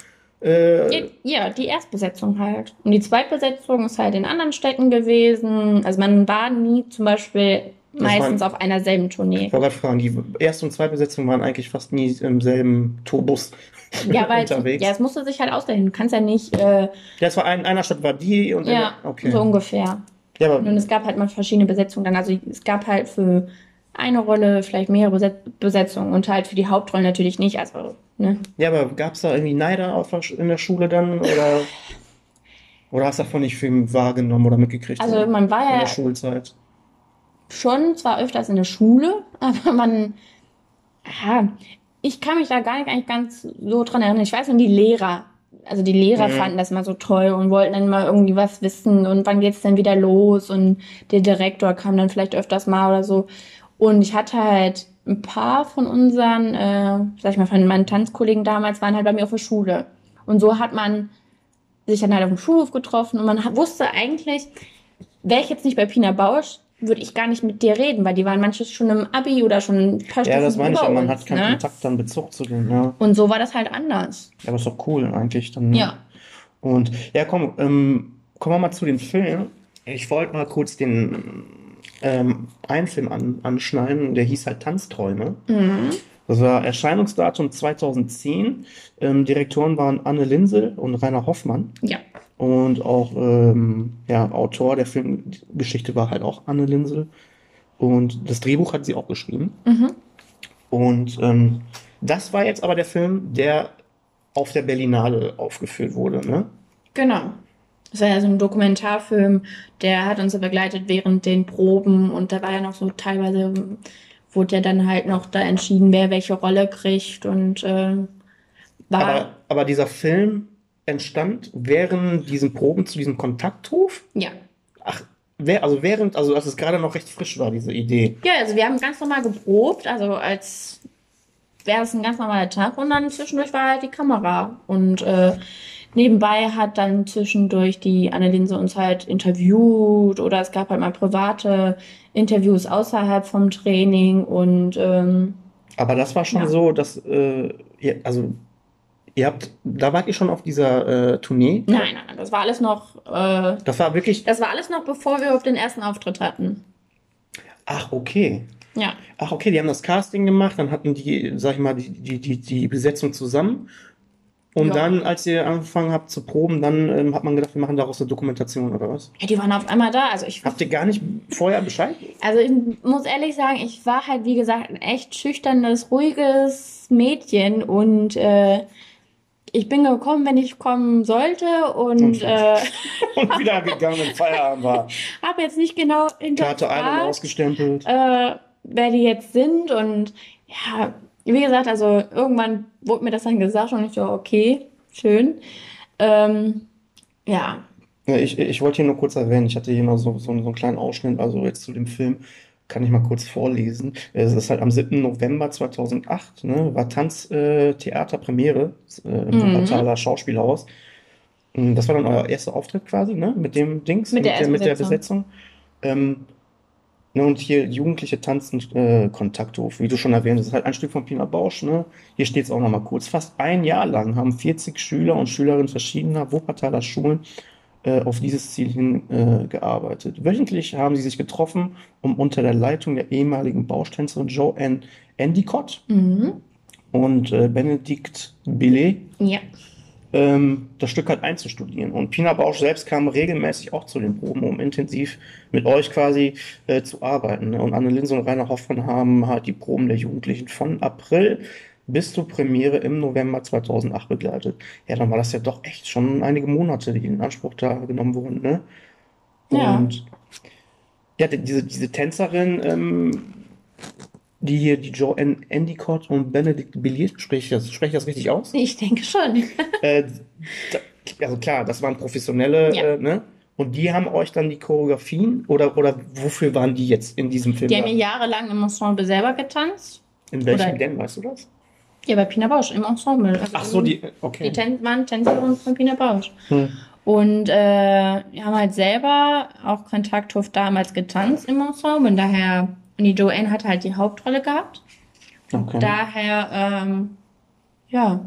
Speaker 1: äh,
Speaker 2: ja, die Erstbesetzung halt. Und die Zweitbesetzung ist halt in anderen Städten gewesen. Also man war nie zum Beispiel meistens waren, auf einer selben Tournee.
Speaker 1: Ich wollte gerade fragen, die Erst- und Zweitbesetzung waren eigentlich fast nie im selben Tourbus.
Speaker 2: Ja, weil unterwegs. ja, es musste sich halt ausdahin. Du kannst ja nicht. Äh, ja,
Speaker 1: es war ein, einer Stadt war die und ja,
Speaker 2: okay. so ungefähr. Ja, aber, und es gab halt mal verschiedene Besetzungen dann. Also es gab halt für eine Rolle vielleicht mehrere Besetzungen und halt für die Hauptrolle natürlich nicht. Also Ne?
Speaker 1: Ja, aber gab es da irgendwie Neider in der Schule dann? Oder, oder hast du davon nicht viel wahrgenommen oder mitgekriegt?
Speaker 2: Also man war ja. In der Schulzeit. Schon, zwar öfters in der Schule, aber man. Ja, ich kann mich da gar nicht eigentlich ganz so dran erinnern. Ich weiß nur, die Lehrer also die Lehrer mhm. fanden das mal so toll und wollten dann mal irgendwie was wissen und wann geht's denn wieder los und der Direktor kam dann vielleicht öfters mal oder so. Und ich hatte halt ein paar von unseren, äh, sag ich mal, von meinen Tanzkollegen damals waren halt bei mir auf der Schule. Und so hat man sich dann halt auf dem Schulhof getroffen und man wusste eigentlich, wäre ich jetzt nicht bei Pina Bausch, würde ich gar nicht mit dir reden, weil die waren manches schon im Abi oder schon ein paar Ja, das meine ich, ja, man hat keinen ne? Kontakt dann Bezug zu denen, ja. Und so war das halt anders.
Speaker 1: Ja, aber ist doch cool eigentlich dann. Ne? Ja. Und ja, komm, ähm, kommen wir mal zu dem Film. Ich wollte mal kurz den ähm, einen Film an, anschneiden, der hieß halt Tanzträume. Mhm. Das war Erscheinungsdatum 2010. Ähm, Direktoren waren Anne Linsel und Rainer Hoffmann. Ja. Und auch ähm, ja, Autor der Filmgeschichte war halt auch Anne Linsel. Und das Drehbuch hat sie auch geschrieben. Mhm. Und ähm, das war jetzt aber der Film, der auf der Berlinale aufgeführt wurde, ne?
Speaker 2: Genau. Das war ja so ein Dokumentarfilm, der hat uns begleitet während den Proben und da war ja noch so teilweise, wurde ja dann halt noch da entschieden, wer welche Rolle kriegt und äh,
Speaker 1: war. Aber, aber dieser Film entstand während diesen Proben zu diesem Kontakthof? Ja. Ach, wer, also während, also als es gerade noch recht frisch war, diese Idee.
Speaker 2: Ja, also wir haben ganz normal geprobt, also als wäre es ein ganz normaler Tag und dann zwischendurch war halt die Kamera und äh, Nebenbei hat dann zwischendurch die Annelinse uns halt interviewt oder es gab halt mal private Interviews außerhalb vom Training und ähm,
Speaker 1: aber das war schon ja. so, dass äh, ihr, also ihr habt, da wart ihr schon auf dieser äh, Tournee?
Speaker 2: Nein, nein, nein, das war alles noch. Äh,
Speaker 1: das war wirklich.
Speaker 2: Das war alles noch, bevor wir auf den ersten Auftritt hatten.
Speaker 1: Ach, okay. Ja. Ach, okay, die haben das Casting gemacht, dann hatten die, sag ich mal, die, die, die, die Besetzung zusammen und ja. dann, als ihr angefangen habt zu proben, dann ähm, hat man gedacht, wir machen daraus eine Dokumentation oder was?
Speaker 2: Ja, die waren auf einmal da. Also ich,
Speaker 1: Habt ihr gar nicht vorher Bescheid?
Speaker 2: Also ich muss ehrlich sagen, ich war halt, wie gesagt, ein echt schüchternes, ruhiges Mädchen und äh, ich bin gekommen, wenn ich kommen sollte und, und, äh, und wieder gegangen, wenn Feierabend war. Hab jetzt nicht genau hinterfragt, Karte ein und ausgestempelt. Äh, wer die jetzt sind und ja, wie gesagt, also irgendwann wurde mir das dann gesagt und ich so, okay, schön. Ähm, ja.
Speaker 1: ich, ich wollte hier nur kurz erwähnen, ich hatte hier noch so, so, so einen kleinen Ausschnitt, also jetzt zu dem Film kann ich mal kurz vorlesen. Es ist halt am 7. November 2008, ne, war Tanztheaterpremiere äh, äh, im mhm. Wuppertaler Schauspielhaus. Hm, das war dann euer erster Auftritt quasi, ne, mit dem Dings, mit, mit der, mit der Besetzung. Ähm, Ne, und hier Jugendliche tanzen äh, Kontakthof, wie du schon erwähnt hast, ist halt ein Stück von Pina Bausch. Ne? Hier steht es auch nochmal kurz. Fast ein Jahr lang haben 40 Schüler und Schülerinnen verschiedener Wuppertaler Schulen äh, auf dieses Ziel hin äh, gearbeitet. Wöchentlich haben sie sich getroffen, um unter der Leitung der ehemaligen Bauschtänzerin Joanne Endicott mhm. und äh, Benedikt Billet ja das Stück halt einzustudieren. Und Pina Bausch selbst kam regelmäßig auch zu den Proben, um intensiv mit euch quasi äh, zu arbeiten. Ne? Und Anne Linse und Rainer Hoffmann haben halt die Proben der Jugendlichen von April bis zur Premiere im November 2008 begleitet. Ja, dann war das ja doch echt schon einige Monate, die in Anspruch da genommen wurden. Ne? Ja. Und ja, diese, diese Tänzerin, ähm, die hier, die Joanne Endicott und Benedict Billier, spreche ich das, spreche ich das richtig aus?
Speaker 2: Ich denke schon. äh,
Speaker 1: also klar, das waren professionelle, ja. äh, ne? Und die haben euch dann die Choreografien oder, oder wofür waren die jetzt in diesem Film?
Speaker 2: Die haben ja jahrelang im Ensemble selber getanzt.
Speaker 1: In welchem oder? denn, weißt du das?
Speaker 2: Ja, bei Pina Bausch, im Ensemble. Also
Speaker 1: Ach so, die, okay.
Speaker 2: Die Tän waren Tänzerinnen von Pina Bausch. Hm. Und äh, wir haben halt selber auch Kontakthof damals getanzt im Ensemble. Und daher und die Joanne hat halt die Hauptrolle gehabt. Okay. Daher, ähm, ja,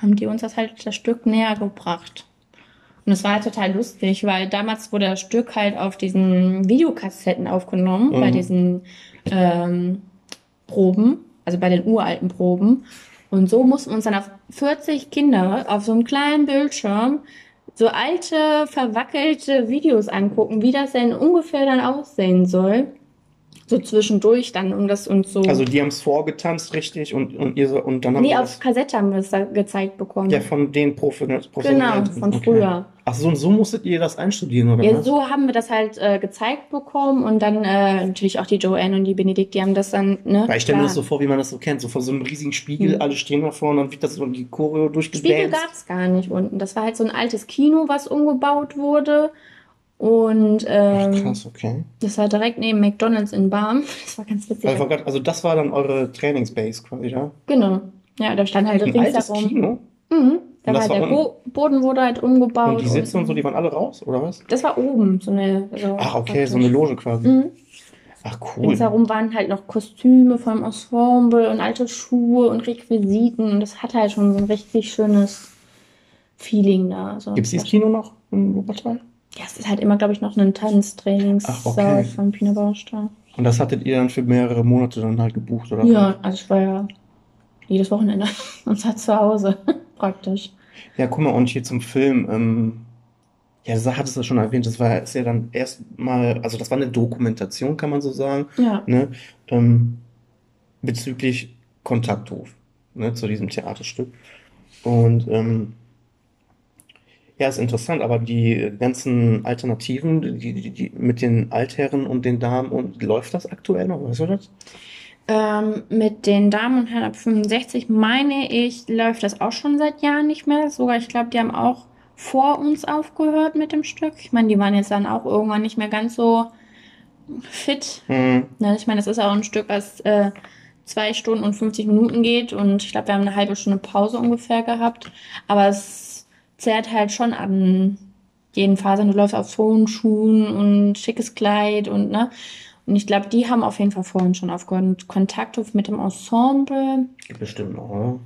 Speaker 2: haben die uns das halt das Stück näher gebracht. Und es war halt total lustig, weil damals wurde das Stück halt auf diesen Videokassetten aufgenommen, mhm. bei diesen ähm, Proben, also bei den uralten Proben. Und so mussten uns dann auf 40 Kinder auf so einem kleinen Bildschirm so alte, verwackelte Videos angucken, wie das denn ungefähr dann aussehen soll. So zwischendurch dann, um das uns so.
Speaker 1: Also die haben es vorgetanzt richtig und, und ihr so, und dann haben
Speaker 2: Nee, auf Kassette haben wir es gezeigt bekommen.
Speaker 1: Ja, von den Profi
Speaker 2: Genau, von okay. früher.
Speaker 1: Ach so, und so musstet ihr das einstudieren, oder
Speaker 2: Ja, was? so haben wir das halt äh, gezeigt bekommen und dann äh, natürlich auch die Joanne und die Benedikt, die haben das dann, ne?
Speaker 1: Weil ich stelle mir das so vor, wie man das so kennt, so vor so einem riesigen Spiegel, mhm. alle stehen davor und dann wird das so die Choreo durchgedanced. Spiegel
Speaker 2: gab es gar nicht unten. Das war halt so ein altes Kino, was umgebaut wurde und ähm, Ach, krass, okay. Das war direkt neben McDonalds in Barm. Das war ganz witzig.
Speaker 1: Also, also das war dann eure Trainingsbase quasi, ja?
Speaker 2: Genau. Ja, da stand halt ein ringsherum. Kino? Mhm. Da war, war der Bo Boden wurde halt umgebaut.
Speaker 1: Und die Sitze und, und, so, die waren alle raus, oder was?
Speaker 2: Das war oben, so eine.
Speaker 1: So Ach, okay, praktisch. so eine Loge quasi. Mhm.
Speaker 2: Ach, cool. Ringsherum waren halt noch Kostüme vom Ensemble und alte Schuhe und Requisiten. Und das hatte halt schon so ein richtig schönes Feeling da. Also,
Speaker 1: Gibt es dieses Kino noch in Wuppertal?
Speaker 2: Ja, es ist halt immer, glaube ich, noch ein Tanztrainingssaal okay. von Pina Baustein.
Speaker 1: Und das hattet ihr dann für mehrere Monate dann halt gebucht, oder?
Speaker 2: Ja, also ich war ja jedes Wochenende und halt zu Hause, praktisch.
Speaker 1: Ja, guck mal, und hier zum Film. Ähm, ja, das hattest du schon erwähnt, das war ist ja dann erstmal, also das war eine Dokumentation, kann man so sagen. Ja. Ne, ähm, bezüglich Kontakthof, ne, zu diesem Theaterstück. Und ähm, ja, ist interessant, aber die ganzen Alternativen, die, die, die mit den Altherren und den Damen, und läuft das aktuell noch? Weißt du das?
Speaker 2: Ähm, mit den Damen und Herren ab 65 meine ich, läuft das auch schon seit Jahren nicht mehr. Sogar, ich glaube, die haben auch vor uns aufgehört mit dem Stück. Ich meine, die waren jetzt dann auch irgendwann nicht mehr ganz so fit. Mhm. Ich meine, das ist auch ein Stück, was äh, zwei Stunden und 50 Minuten geht und ich glaube, wir haben eine halbe Stunde Pause ungefähr gehabt. Aber es zerrt halt schon an jeden Fasern. Du läufst auf hohen Schuhen und schickes Kleid und ne. Und ich glaube, die haben auf jeden Fall vorhin schon aufgehört. Kontakt mit dem Ensemble.
Speaker 1: Bestimmt noch, oder?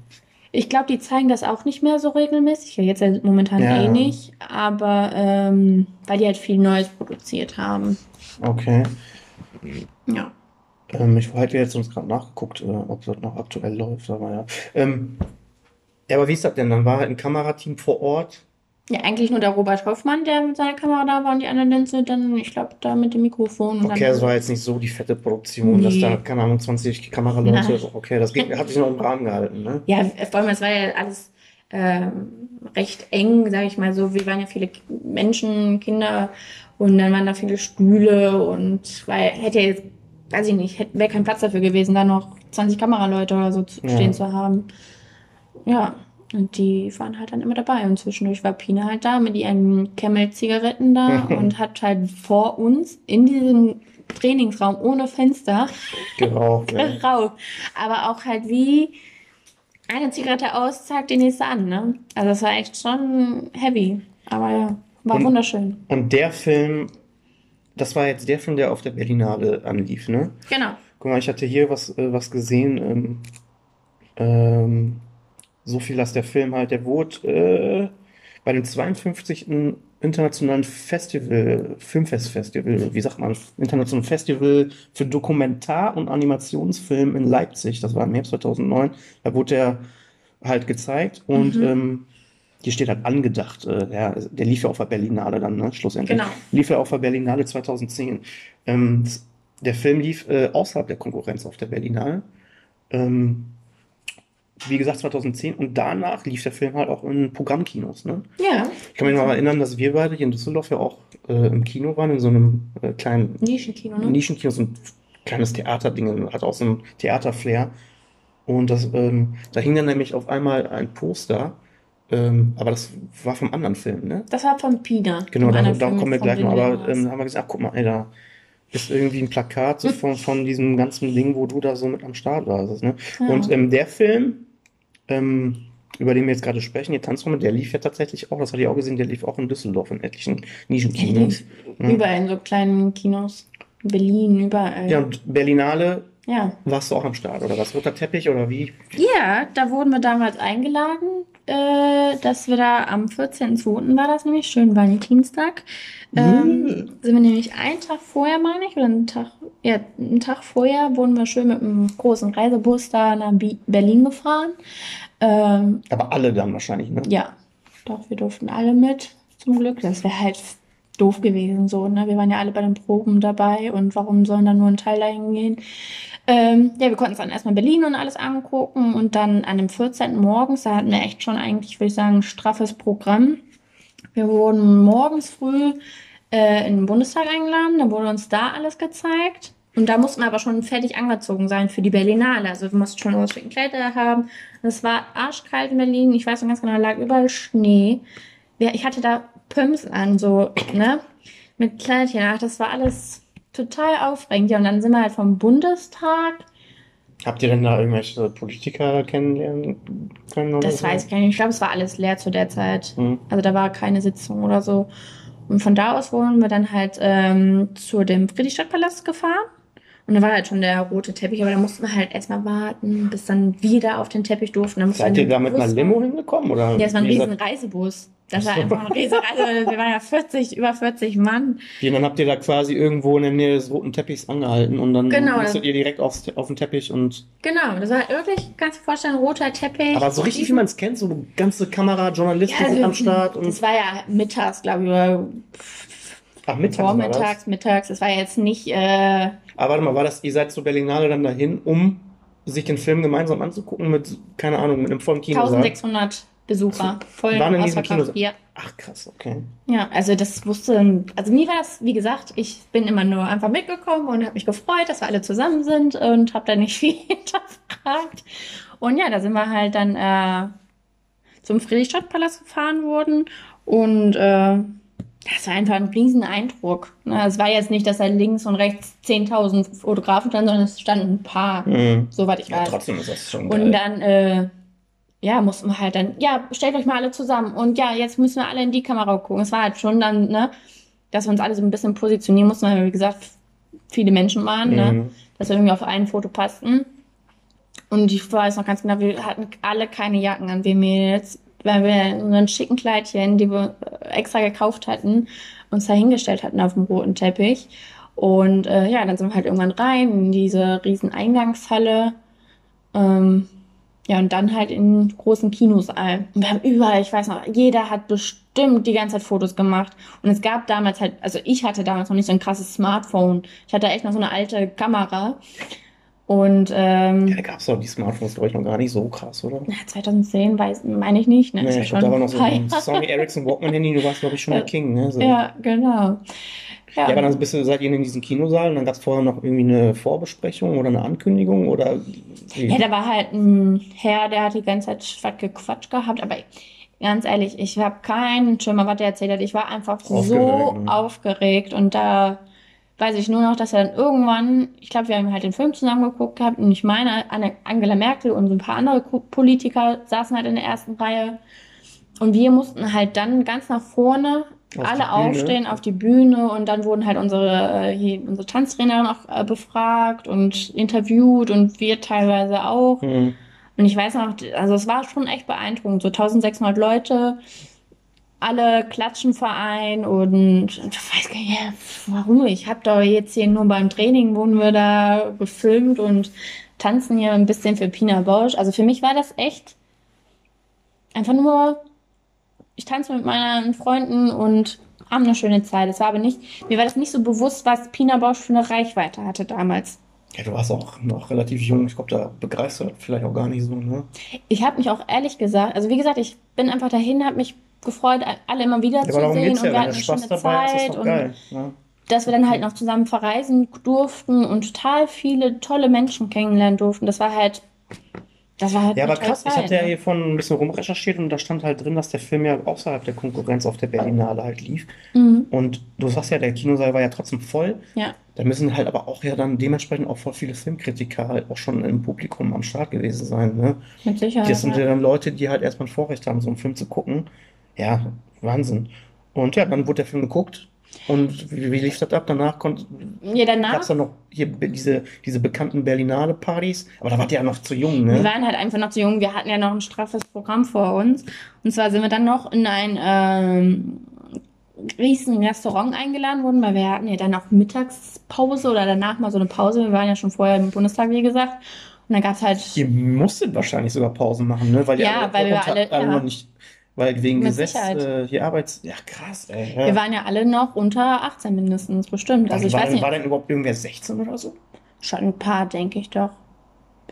Speaker 2: Ich glaube, die zeigen das auch nicht mehr so regelmäßig. Ja, jetzt momentan ja. eh nicht. Aber ähm, weil die halt viel Neues produziert haben.
Speaker 1: Okay. Ja. Ähm, ich hätte jetzt uns gerade nachgeguckt, äh, ob das noch aktuell läuft, aber ja. Ähm, ja, aber wie ist das denn? Dann war halt ein Kamerateam vor Ort.
Speaker 2: Ja, eigentlich nur der Robert Hoffmann, der mit seiner Kamera da war und die anderen sind dann, ich glaube, da mit dem Mikrofon.
Speaker 1: okay, es war jetzt nicht so die fette Produktion, nee. dass da, keine Ahnung, 20 Kameraleute, Nein. okay, das ging, hat sich noch im Rahmen gehalten, ne?
Speaker 2: Ja, vor allem, es war ja alles äh, recht eng, sage ich mal so. Wir waren ja viele Menschen, Kinder und dann waren da viele Stühle und weil hätte ja jetzt, weiß ich nicht, wäre kein Platz dafür gewesen, da noch 20 Kameraleute oder so ja. stehen zu haben. Ja, und die waren halt dann immer dabei. Und zwischendurch war Pina halt da mit ihren Camel-Zigaretten da und hat halt vor uns in diesem Trainingsraum ohne Fenster geraucht. geraucht. Aber auch halt wie eine Zigarette aus, zeigt die nächste an. Ne? Also das war echt schon heavy. Aber ja, war
Speaker 1: und,
Speaker 2: wunderschön.
Speaker 1: Und der Film, das war jetzt der Film, der auf der Berlinale anlief, ne?
Speaker 2: Genau.
Speaker 1: Guck mal, ich hatte hier was, äh, was gesehen. Ähm, ähm, so viel, dass der Film halt, der wurde äh, bei dem 52. internationalen Festival, Filmfestfestival, wie sagt man, internationalen Festival für Dokumentar- und Animationsfilm in Leipzig, das war im Herbst 2009, da wurde er halt gezeigt und mhm. ähm, hier steht halt angedacht, äh, ja, der lief ja auf der Berlinale dann, ne, schlussendlich. Genau. Lief ja auf der Berlinale 2010. Ähm, der Film lief äh, außerhalb der Konkurrenz auf der Berlinale. Ähm, wie gesagt, 2010 und danach lief der Film halt auch in Programmkinos. Ne?
Speaker 2: Ja.
Speaker 1: Ich kann mich noch erinnern, dass wir beide hier in Düsseldorf ja auch äh, im Kino waren, in so einem äh, kleinen
Speaker 2: Nischenkino, ne?
Speaker 1: Nischenkino, so ein kleines Theaterding, hat auch so ein Theaterflair. Und das, ähm, da hing dann nämlich auf einmal ein Poster, ähm, aber das war vom anderen Film, ne?
Speaker 2: Das war von Pina.
Speaker 1: Genau, da, da kommen wir gleich noch. Aber ähm, haben wir gesagt, ach, guck mal, ey, da ist irgendwie ein Plakat so von, von diesem ganzen Ding, wo du da so mit am Start warst. Ne? Ja. Und ähm, der Film, ähm, über den wir jetzt gerade sprechen, die Tanzrunde, der lief ja tatsächlich auch, das hatte ich auch gesehen, der lief auch in Düsseldorf in etlichen Nischenkinos.
Speaker 2: Ja, überall in so kleinen Kinos. Berlin, überall.
Speaker 1: Ja, und Berlinale ja. warst du auch am Start, oder was? Roter Teppich oder wie?
Speaker 2: Ja, da wurden wir damals eingeladen, äh, dass wir da am 14.02. war das nämlich, schön Valentinstag. Ähm, mhm. Sind wir nämlich einen Tag vorher, meine ich, oder einen Tag, ja, einen Tag vorher wurden wir schön mit einem großen Reisebus da nach Berlin gefahren. Ähm,
Speaker 1: Aber alle dann wahrscheinlich, ne?
Speaker 2: Ja, doch, wir durften alle mit, zum Glück. Das wäre halt doof gewesen, so, ne? Wir waren ja alle bei den Proben dabei und warum sollen da nur ein Teil dahin gehen? Ähm, ja, wir konnten uns dann erstmal Berlin und alles angucken und dann an dem 14. morgens, da hatten wir echt schon eigentlich, würde ich sagen, ein straffes Programm. Wir wurden morgens früh äh, in den Bundestag eingeladen, dann wurde uns da alles gezeigt. Und da mussten wir aber schon fertig angezogen sein für die Berlinale. Also wir mussten schon was für Kleider haben. Es war arschkalt in Berlin. Ich weiß noch ganz genau, da lag überall Schnee. Ich hatte da Pumps an, so, ne? Mit Kleidchen. Ach, das war alles total aufregend. Ja, und dann sind wir halt vom Bundestag.
Speaker 1: Habt ihr denn da irgendwelche Politiker kennenlernen können?
Speaker 2: Oder das so? weiß ich gar nicht. Ich glaube, es war alles leer zu der Zeit. Mhm. Also da war keine Sitzung oder so. Und von da aus wurden wir dann halt ähm, zu dem Friedrichstadtpalast gefahren. Und da war halt schon der rote Teppich, aber da mussten wir halt erstmal warten, bis dann wieder auf den Teppich durften. Dann
Speaker 1: Seid ihr da mit einer Limo hingekommen? Oder
Speaker 2: ja, es war ein riesen Reisebus. Das war einfach ein riesen Reisebus. Wir waren ja 40, über 40 Mann.
Speaker 1: Ja, dann habt ihr da quasi irgendwo in der Nähe des roten Teppichs angehalten und dann genau, musstet ihr direkt aufs, auf den Teppich und...
Speaker 2: Genau, das war halt wirklich, kannst du dir vorstellen, roter Teppich.
Speaker 1: Aber so richtig, wie man es kennt, so ganze Kamera, Journalisten ja, also, am Start. Und
Speaker 2: das war ja mittags, glaube ich, Ach, mittags Vormittags, mittags. Das war jetzt nicht... Äh,
Speaker 1: aber warte mal, war das, ihr seid zur Berlinale dann dahin, um sich den Film gemeinsam anzugucken mit, keine Ahnung, mit einem vollen Kino?
Speaker 2: 1600 Besucher. Voll waren in diesem
Speaker 1: Kino. Ja. Ach krass, okay.
Speaker 2: Ja, also das wusste, also mir war das, wie gesagt, ich bin immer nur einfach mitgekommen und habe mich gefreut, dass wir alle zusammen sind und habe da nicht viel hinterfragt. Und ja, da sind wir halt dann äh, zum Friedrichstadtpalast gefahren worden und äh, das war einfach ein riesen Eindruck. Ne? Es war jetzt nicht, dass da links und rechts 10.000 Fotografen standen, sondern es standen ein paar, mhm. soweit ich weiß. Ja, trotzdem ist das schon geil. Und dann, äh, ja, mussten wir halt dann, ja, stellt euch mal alle zusammen und ja, jetzt müssen wir alle in die Kamera gucken. Es war halt schon dann, ne, dass wir uns alle so ein bisschen positionieren mussten, weil, wie gesagt, viele Menschen waren, ne, mhm. ne, dass wir irgendwie auf ein Foto passten. Und ich weiß noch ganz genau, wir hatten alle keine Jacken an, wir jetzt weil wir ein schicken Kleidchen, die wir extra gekauft hatten, uns da hingestellt hatten auf dem roten Teppich. Und äh, ja, dann sind wir halt irgendwann rein in diese riesen Eingangshalle. Ähm, ja, und dann halt in großen Kinosaal. Und wir haben überall, ich weiß noch, jeder hat bestimmt die ganze Zeit Fotos gemacht. Und es gab damals halt, also ich hatte damals noch nicht so ein krasses Smartphone. Ich hatte echt noch so eine alte Kamera. Und ähm,
Speaker 1: ja, da gab es doch die Smartphones, glaube ich, noch gar nicht so krass, oder?
Speaker 2: Ja, 2010 weiß, meine ich nicht. Ne? Nee, ich glaube, da war noch
Speaker 1: so ein Sony Ericsson Walkman-Handy, du warst, glaube ich, schon der King. Ne? So.
Speaker 2: Ja, genau.
Speaker 1: Ja. ja, aber dann bist du, seid ihr in diesem Kinosaal und dann gab es vorher noch irgendwie eine Vorbesprechung oder eine Ankündigung oder
Speaker 2: wie? Ja, da war halt ein Herr, der hat die ganze Zeit was gequatscht gehabt, aber ganz ehrlich, ich habe keinen Schimmer, was der erzählt hat. Ich war einfach aufgeregt, so ne? aufgeregt und da weiß ich nur noch, dass er dann irgendwann, ich glaube, wir haben halt den Film zusammen geguckt gehabt und ich meine, Angela Merkel und ein paar andere Politiker saßen halt in der ersten Reihe und wir mussten halt dann ganz nach vorne auf alle aufstehen auf die Bühne und dann wurden halt unsere, äh, hier, unsere Tanztrainerin auch äh, befragt und interviewt und wir teilweise auch. Mhm. Und ich weiß noch, also es war schon echt beeindruckend, so 1600 Leute alle klatschen Verein und ich weiß gar nicht, warum. Ich habe doch jetzt hier nur beim Training wurden wir da gefilmt und tanzen hier ein bisschen für Pina Bausch. Also für mich war das echt einfach nur, ich tanze mit meinen Freunden und haben eine schöne Zeit. Es war aber nicht, mir war das nicht so bewusst, was Pina Bausch für eine Reichweite hatte damals.
Speaker 1: Ja, du warst auch noch relativ jung. Ich glaube, da begeistert vielleicht auch gar nicht so, ne?
Speaker 2: Ich habe mich auch ehrlich gesagt, also wie gesagt, ich bin einfach dahin, habe mich gefreut, alle immer wieder ja, zu sehen und ja, wir hatten eine schöne Zeit und geil, ne? dass wir dann halt noch zusammen verreisen durften und total viele tolle Menschen kennenlernen durften. Das war halt das war halt
Speaker 1: ja, aber krass, Zeit, ich hatte ja hier von ein bisschen rumrecherchiert und da stand halt drin, dass der Film ja außerhalb der Konkurrenz auf der Berlinale halt lief. Mhm. Und du sagst ja, der Kinosaal war ja trotzdem voll. Ja. Da müssen halt aber auch ja dann dementsprechend auch voll viele Filmkritiker halt auch schon im Publikum am Start gewesen sein. Ne? Mit Sicherheit. Das sind ja dann Leute, die halt erstmal ein Vorrecht haben, so einen Film zu gucken. Ja, Wahnsinn. Und ja, dann wurde der Film geguckt. Und wie, wie lief das ab? Danach konnte. Ja, danach. Gab es dann noch hier diese, diese bekannten Berlinale-Partys? Aber da wart ihr ja noch zu jung, ne?
Speaker 2: Wir waren halt einfach noch zu jung. Wir hatten ja noch ein straffes Programm vor uns. Und zwar sind wir dann noch in ein ähm, riesen Restaurant eingeladen worden, weil wir hatten ja dann auch Mittagspause oder danach mal so eine Pause. Wir waren ja schon vorher im Bundestag, wie gesagt. Und dann gab es halt.
Speaker 1: Ihr musstet wahrscheinlich sogar Pausen machen, ne? Weil
Speaker 2: ja, weil wir alle,
Speaker 1: alle ja. noch nicht Weil wegen Mit Gesetz, äh, hier Arbeits... Ja, krass, ey. Ja.
Speaker 2: Wir waren ja alle noch unter 18 mindestens, bestimmt. Also,
Speaker 1: also
Speaker 2: ich
Speaker 1: war,
Speaker 2: weiß nicht.
Speaker 1: War denn überhaupt irgendwer 16 oder so?
Speaker 2: Schon ein paar, denke ich doch.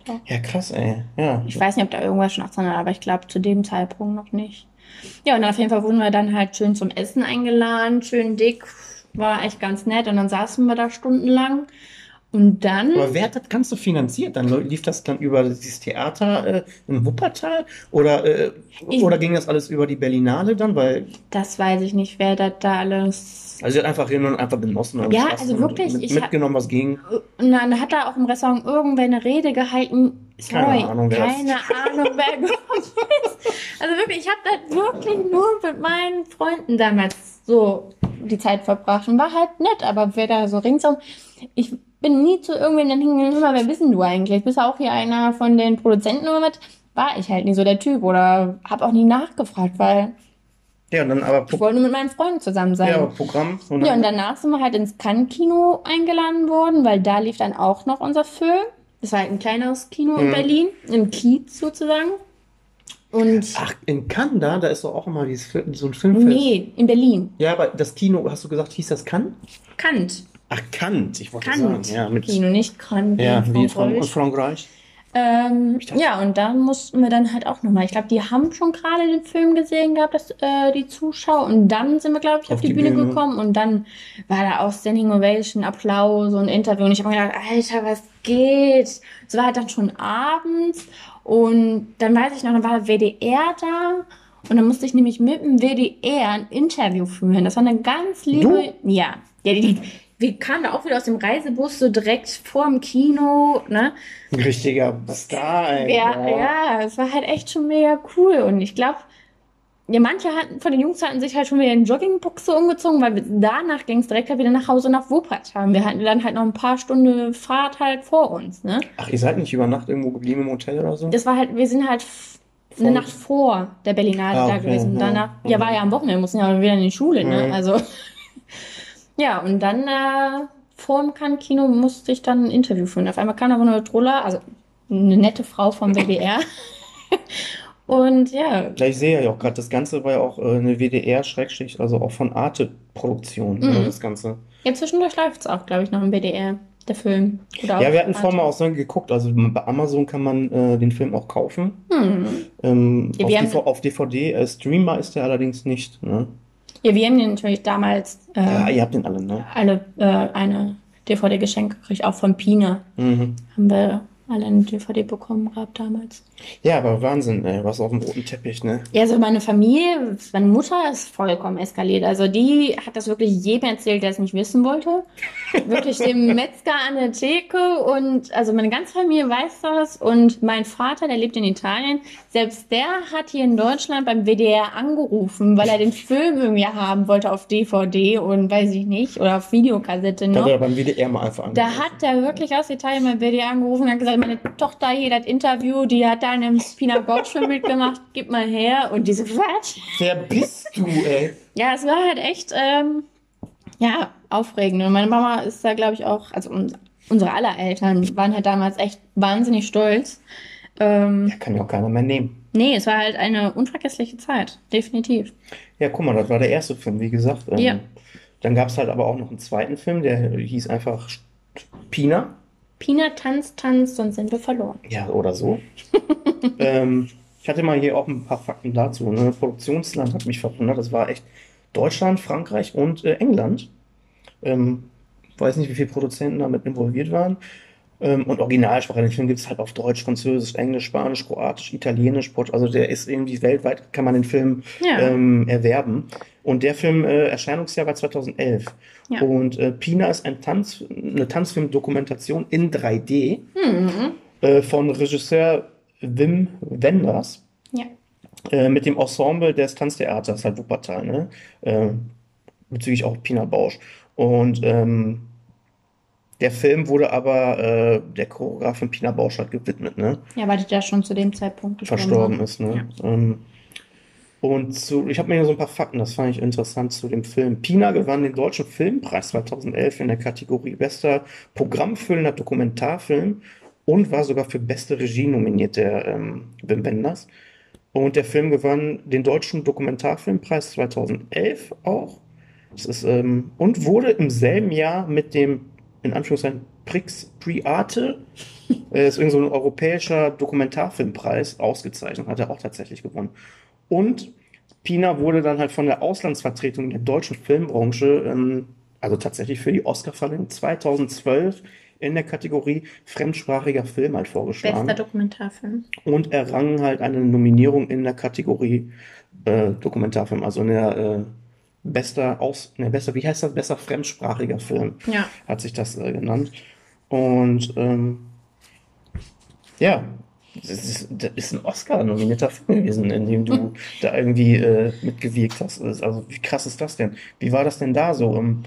Speaker 1: Ja. ja, krass, ey. Ja.
Speaker 2: Ich weiß nicht, ob da irgendwer schon 18 war, aber ich glaube zu dem Zeitpunkt noch nicht. Ja, und auf jeden Fall wurden wir dann halt schön zum Essen eingeladen, schön dick, war echt ganz nett. Und dann saßen wir da stundenlang. Und dann.
Speaker 1: Aber wer hat das Ganze finanziert? Dann lief das dann über dieses Theater äh, in Wuppertal? Oder, äh, ich, oder ging das alles über die Berlinale dann? Weil
Speaker 2: das weiß ich nicht, wer das da alles.
Speaker 1: Also, sie hat einfach hin und einfach genossen. Und
Speaker 2: ja, also wirklich.
Speaker 1: Mit, mitgenommen, was ging.
Speaker 2: Und dann hat er auch im Restaurant irgendwer eine Rede gehalten. Sorry, keine Ahnung, wer keine Ahnung, wer ist. Also wirklich, ich habe das wirklich nur mit meinen Freunden damals so die Zeit verbracht und war halt nett, aber wer da so ringsum. Ich bin nie zu irgendwen dann hingegangen, wer bist denn du eigentlich? Bist du auch hier einer von den Produzenten oder was? War ich halt nie so der Typ oder habe auch nie nachgefragt, weil
Speaker 1: ja, und dann aber
Speaker 2: ich wollte nur mit meinen Freunden zusammen sein.
Speaker 1: Ja, Programm.
Speaker 2: Und ja, und danach sind wir halt ins Cannes-Kino eingeladen worden, weil da lief dann auch noch unser Film. Das war halt ein kleineres Kino mhm. in Berlin, im Kiez sozusagen. Und
Speaker 1: Ach, in Cannes da, da ist doch auch immer dieses, so ein Filmfest.
Speaker 2: Nee, in Berlin.
Speaker 1: Ja, aber das Kino, hast du gesagt, hieß das Cannes?
Speaker 2: Kant.
Speaker 1: Ach, Kant, ich wollte
Speaker 2: Kant.
Speaker 1: sagen. Ja,
Speaker 2: mit Kino, nicht Kant.
Speaker 1: Ja, wie Frankreich. Frankreich.
Speaker 2: Ähm, ja, und da mussten wir dann halt auch nochmal. Ich glaube, die haben schon gerade den Film gesehen gehabt, dass, äh, die Zuschauer. Und dann sind wir, glaube ich, auf, auf die, die Bühne, Bühne, gekommen. Und dann war da auch Standing Ovation, Applaus und Interview. Und ich habe mir gedacht, Alter, was geht? Es war halt dann schon abends. Und dann weiß ich noch, dann war der WDR da. Und dann musste ich nämlich mit dem WDR ein Interview führen. Das war eine ganz liebe. Du? Ja. Ja, die, wir kamen da auch wieder aus dem Reisebus so direkt vorm Kino, ne?
Speaker 1: Ein richtiger Star, ey.
Speaker 2: Ja, ja, es war halt echt schon mega cool. Und ich glaube, ja, manche hatten, von den Jungs hatten sich halt schon wieder in Joggingbuchse umgezogen, weil danach ging es direkt halt wieder nach Hause nach Wuppertal. Wir hatten dann halt noch ein paar Stunden Fahrt halt vor uns, ne?
Speaker 1: Ach, ihr seid nicht über Nacht irgendwo geblieben im Hotel oder so?
Speaker 2: Das war halt, wir sind halt eine Nacht vor der Berlinale ah, okay, da gewesen. Danach, ja, ja, war ja am Wochenende, mussten ja wieder in die Schule, ne? Mhm. Also. Ja, und dann äh, vor dem Cannes-Kino musste ich dann ein Interview führen. Auf einmal kam aber eine Troller, also eine nette Frau vom WDR. und ja.
Speaker 1: ja. Ich sehe ja auch gerade, das Ganze war ja auch äh, eine WDR-Schrägschicht, also auch von Arte-Produktion, mhm. das Ganze.
Speaker 2: Ja, zwischendurch läuft es auch, glaube ich, noch im WDR, der Film.
Speaker 1: Oder ja, wir hatten vorhin mal auch so geguckt, also bei Amazon kann man äh, den Film auch kaufen. Mhm. Ähm, ja, auf, DVD, auf, DVD, äh, Streamer ist der allerdings nicht. Ne?
Speaker 2: Ja, wir haben den natürlich damals.
Speaker 1: Äh, ja, ihr habt den alle, ne?
Speaker 2: Alle äh, eine DVD geschenkt gekriegt, auch von Pina. Mhm. Haben wir alle eine DVD bekommen gehabt damals.
Speaker 1: Ja, aber Wahnsinn, ey, was auf dem roten Teppich, ne?
Speaker 2: Ja, also meine Familie, meine Mutter ist vollkommen eskaliert. Also die hat das wirklich jedem erzählt, der es nicht wissen wollte. wirklich dem Metzger an der Theke und also meine ganze Familie weiß das und mein Vater, der lebt in Italien, selbst der hat hier in Deutschland beim WDR angerufen, weil er den Film irgendwie haben wollte auf DVD und weiß ich nicht oder auf Videokassette noch. Da hat er
Speaker 1: beim WDR mal einfach
Speaker 2: angerufen. Da hat er wirklich aus Italien beim WDR angerufen und hat gesagt, meine Tochter hier das Interview, die hat da in einem Spina Bausch mitgemacht, gib mal her. Und diese, was?
Speaker 1: Wer bist du, ey?
Speaker 2: Ja, es war halt echt, ähm, ja, aufregend. Und meine Mama ist da, glaube ich, auch, also unsere aller Eltern waren halt damals echt wahnsinnig stolz.
Speaker 1: Ähm, ja, kann ja auch keiner mehr nehmen.
Speaker 2: Nee, es war halt eine unvergessliche Zeit, definitiv.
Speaker 1: Ja, guck mal, das war der erste Film, wie gesagt. Ähm,
Speaker 2: ja.
Speaker 1: Dann gab es halt aber auch noch einen zweiten Film, der hieß einfach Pina.
Speaker 2: Pina tanzt, tanzt, sonst sind wir verloren.
Speaker 1: Ja, oder so. ähm, ich hatte mal hier auch ein paar Fakten dazu. Ne? Produktionsland hat mich verwundert. Das war echt Deutschland, Frankreich und äh, England. Ähm, weiß nicht, wie viele Produzenten damit involviert waren. Ähm, und Originalsprache, den Film gibt es halt auf Deutsch, Französisch, Englisch, Spanisch, Kroatisch, Italienisch, Portugiesisch. Also der ist irgendwie weltweit, kann man den Film ja. ähm, erwerben. Und der Film, äh, Erscheinungsjahr war 2011. Ja. Und äh, Pina ist ein Tanz, eine Tanzfilmdokumentation in 3D mhm. äh, von Regisseur Wim Wenders.
Speaker 2: Ja.
Speaker 1: Äh, mit dem Ensemble des Tanztheaters, halt Wuppertal, ne? Äh, bezüglich auch Pina Bausch. Und ähm, der Film wurde aber äh, der Choreografin Pina Bauschert gewidmet, ne?
Speaker 2: Ja, weil die da schon zu dem Zeitpunkt
Speaker 1: verstorben ist, ne? Ja. Ähm, und zu, ich habe mir hier so ein paar Fakten, das fand ich interessant zu dem Film. Pina gewann den Deutschen Filmpreis 2011 in der Kategorie Bester Programmfüllender Dokumentarfilm und war sogar für beste Regie nominiert, der ähm, Wim Wenders. Und der Film gewann den Deutschen Dokumentarfilmpreis 2011 auch. Das ist, ähm, und wurde im selben Jahr mit dem, in Anführungszeichen, Prix Priate, äh, ist irgend so ein europäischer Dokumentarfilmpreis ausgezeichnet, hat er auch tatsächlich gewonnen. Und Pina wurde dann halt von der Auslandsvertretung der deutschen Filmbranche, ähm, also tatsächlich für die Oscarverleihung 2012 in der Kategorie fremdsprachiger Film halt vorgeschlagen. Bester Dokumentarfilm. Und errang halt eine Nominierung in der Kategorie äh, Dokumentarfilm, also in der äh, bester aus, ne, bester, wie heißt das, besser fremdsprachiger Film, ja. hat sich das äh, genannt. Und ähm, ja, das ist, das ist ein Oscar-nominierter Film gewesen, in dem du mhm. da irgendwie äh, mitgewirkt hast. Also wie krass ist das denn? Wie war das denn da so? Um,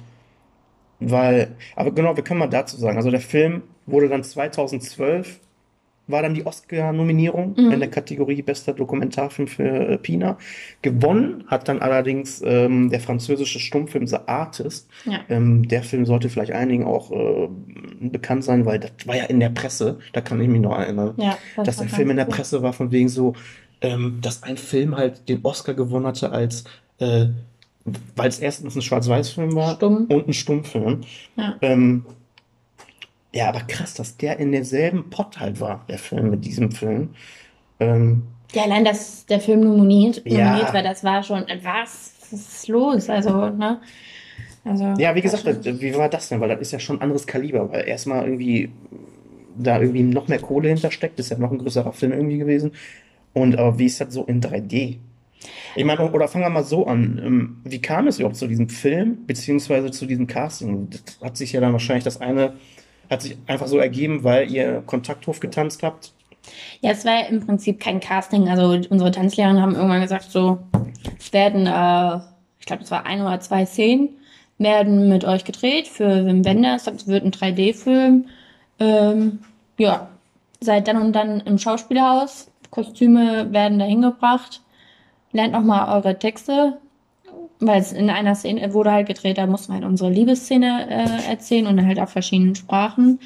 Speaker 1: weil, aber genau, wir können mal dazu sagen. Also der Film wurde dann 2012 war dann die Oscar-Nominierung mhm. in der Kategorie bester Dokumentarfilm für äh, Pina. Gewonnen hat dann allerdings ähm, der französische Stummfilm The Artist. Ja. Ähm, der Film sollte vielleicht einigen auch äh, bekannt sein, weil das war ja in der Presse, da kann ich mich noch erinnern, ja, das dass der Film in der gut. Presse war von wegen so, ähm, dass ein Film halt den Oscar gewonnen hatte als äh, weil es erstens ein Schwarz-Weiß-Film war Stumm. und ein Stummfilm. Ja. Ähm, ja, aber krass, dass der in derselben Pot halt war, der Film mit diesem Film. Ähm,
Speaker 2: ja, allein, dass der Film nominiert, nominiert ja. war, das war schon, was, ist los? Also, ne?
Speaker 1: Also, ja, wie gesagt, schon... wie war das denn? Weil das ist ja schon ein anderes Kaliber, weil erstmal irgendwie da irgendwie noch mehr Kohle hintersteckt, ist ja noch ein größerer Film irgendwie gewesen. Und aber wie ist das so in 3D? Ich meine, oder fangen wir mal so an. Ähm, wie kam es überhaupt zu diesem Film, beziehungsweise zu diesem Casting? Das hat sich ja dann wahrscheinlich das eine hat sich einfach so ergeben, weil ihr Kontakthof getanzt habt?
Speaker 2: Ja, es war im Prinzip kein Casting. Also unsere Tanzlehrer haben irgendwann gesagt, so, es werden, äh, ich glaube, es war ein oder zwei Szenen, werden mit euch gedreht für Wim Wenders. Es wird ein 3D-Film. Ähm, ja, seid dann und dann im Schauspielhaus. Kostüme werden dahin gebracht. Lernt nochmal eure Texte weil es in einer Szene wurde halt gedreht, da mussten wir halt unsere Liebesszene äh, erzählen und halt auf verschiedenen Sprachen.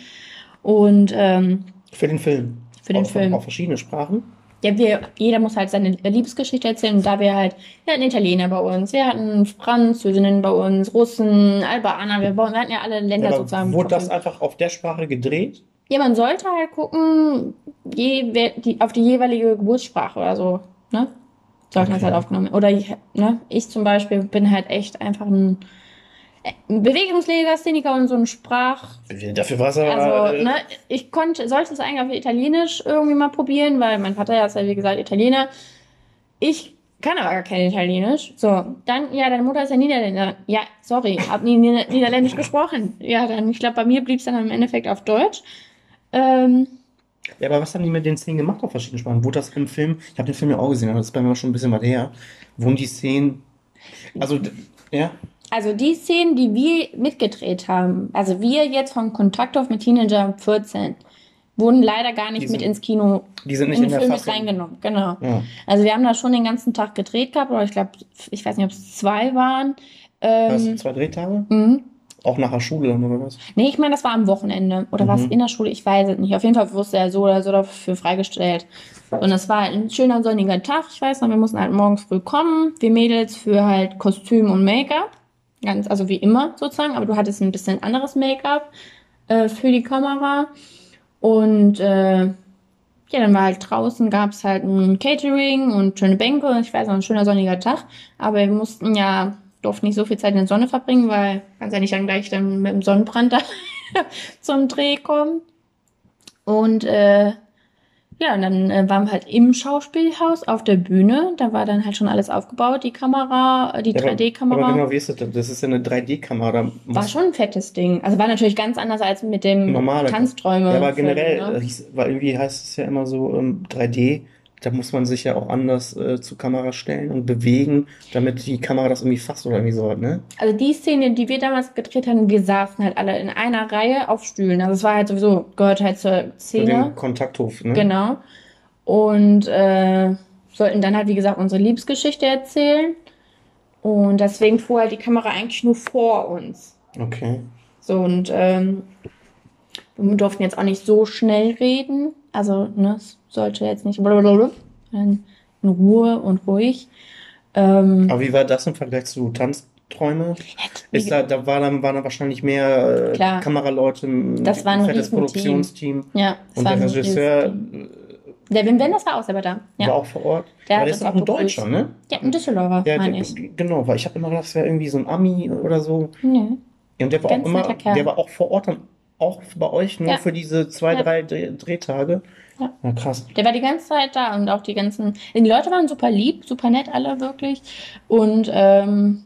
Speaker 2: Und ähm,
Speaker 1: für den Film.
Speaker 2: Für den
Speaker 1: auf,
Speaker 2: Film.
Speaker 1: Auf verschiedene Sprachen.
Speaker 2: Ja, wir, jeder muss halt seine Liebesgeschichte erzählen und da wir halt, wir hatten Italiener bei uns, wir hatten Französinnen bei uns, Russen, Albaner, wir, wir hatten ja alle Länder ja,
Speaker 1: sozusagen. Wurde das einfach auf der Sprache gedreht?
Speaker 2: Ja, man sollte halt gucken, je, die, auf die jeweilige Geburtssprache oder so, ne? Sollte okay. das halt aufgenommen Oder ich, ne, ich zum Beispiel bin halt echt einfach ein, ein Bewegungslegastheniker und so ein Sprach. Dafür war es aber. Also, äh, ne, ich konnte, sollte es eigentlich auf Italienisch irgendwie mal probieren, weil mein Vater ja ist ja wie gesagt Italiener. Ich kann aber gar kein Italienisch. So, dann, ja, deine Mutter ist ja Niederländer. Ja, sorry, hab nie Niederländisch gesprochen. Ja, dann, ich glaube, bei mir blieb es dann im Endeffekt auf Deutsch. Ähm,
Speaker 1: ja, aber was haben die mit den Szenen gemacht auf verschiedenen Sprachen? Wurde das im Film, ich habe den Film ja auch gesehen, aber das ist bei mir schon ein bisschen weit her, wurden die Szenen, also, ja?
Speaker 2: Also die Szenen, die wir mitgedreht haben, also wir jetzt von Kontakt auf mit Teenager 14, wurden leider gar nicht sind, mit ins Kino die sind nicht in, den Film mit reingenommen. Genau. Ja. Also wir haben da schon den ganzen Tag gedreht gehabt, oder ich glaube, ich weiß nicht, ob es zwei waren.
Speaker 1: Ähm, was, zwei Drehtage? Mhm. Auch nach der Schule oder was?
Speaker 2: Nee, ich meine, das war am Wochenende. Oder mhm. war es in der Schule? Ich weiß es nicht. Auf jeden Fall wusste er so oder so dafür freigestellt. Und es war ein schöner sonniger Tag. Ich weiß noch, wir mussten halt morgens früh kommen. Wir Mädels für halt Kostüm und Make-up. Ganz, also wie immer sozusagen. Aber du hattest ein bisschen anderes Make-up äh, für die Kamera. Und äh, ja, dann war halt draußen, gab es halt ein Catering und schöne Bänke. Ich weiß noch, ein schöner sonniger Tag. Aber wir mussten ja durfte nicht so viel Zeit in der Sonne verbringen, weil kannst ja nicht dann gleich dann mit dem Sonnenbrand da zum Dreh kommen. Und äh, ja, und dann äh, waren wir halt im Schauspielhaus auf der Bühne. Da war dann halt schon alles aufgebaut, die Kamera, die ja, 3D-Kamera. Aber
Speaker 1: genau, wie ist das? Das ist ja eine 3D-Kamera.
Speaker 2: War schon ein fettes Ding. Also war natürlich ganz anders als mit dem Normale. Tanzträume. Ja, aber
Speaker 1: generell, ne? weil irgendwie heißt es ja immer so ähm, 3D da muss man sich ja auch anders äh, zur Kamera stellen und bewegen, damit die Kamera das irgendwie fasst oder irgendwie so, ne?
Speaker 2: Also die Szene, die wir damals gedreht haben, wir saßen halt alle in einer Reihe auf Stühlen. Also es war halt sowieso, gehört halt zur Szene.
Speaker 1: Kontakthof, ne?
Speaker 2: Genau. Und äh, sollten dann halt, wie gesagt, unsere Liebesgeschichte erzählen. Und deswegen fuhr halt die Kamera eigentlich nur vor uns.
Speaker 1: Okay.
Speaker 2: So, und ähm, wir durften jetzt auch nicht so schnell reden. Also, ne, es sollte jetzt nicht. In Ruhe und ruhig.
Speaker 1: Ähm, Aber wie war das im Vergleich zu Tanzträume? Ist da, da war dann, waren da wahrscheinlich mehr äh, Kameraleute, das war ein fettes Produktionsteam. Ja, und der Regisseur.
Speaker 2: Der Wim Wenders war auch selber da.
Speaker 1: Ja. War auch vor Ort. Der war ist auch ein Deutscher, ne?
Speaker 2: Ja, ein Düsseldorfer, ja, meine ich.
Speaker 1: Genau, weil ich habe immer gedacht, das wäre irgendwie so ein Ami oder so. Nee. Ja, und der war Ganz auch immer, der war auch vor Ort dann auch bei euch nur ja. für diese zwei, ja. drei Drehtage. Ja. ja. krass.
Speaker 2: Der war die ganze Zeit da und auch die ganzen. Die Leute waren super lieb, super nett, alle wirklich. Und ähm,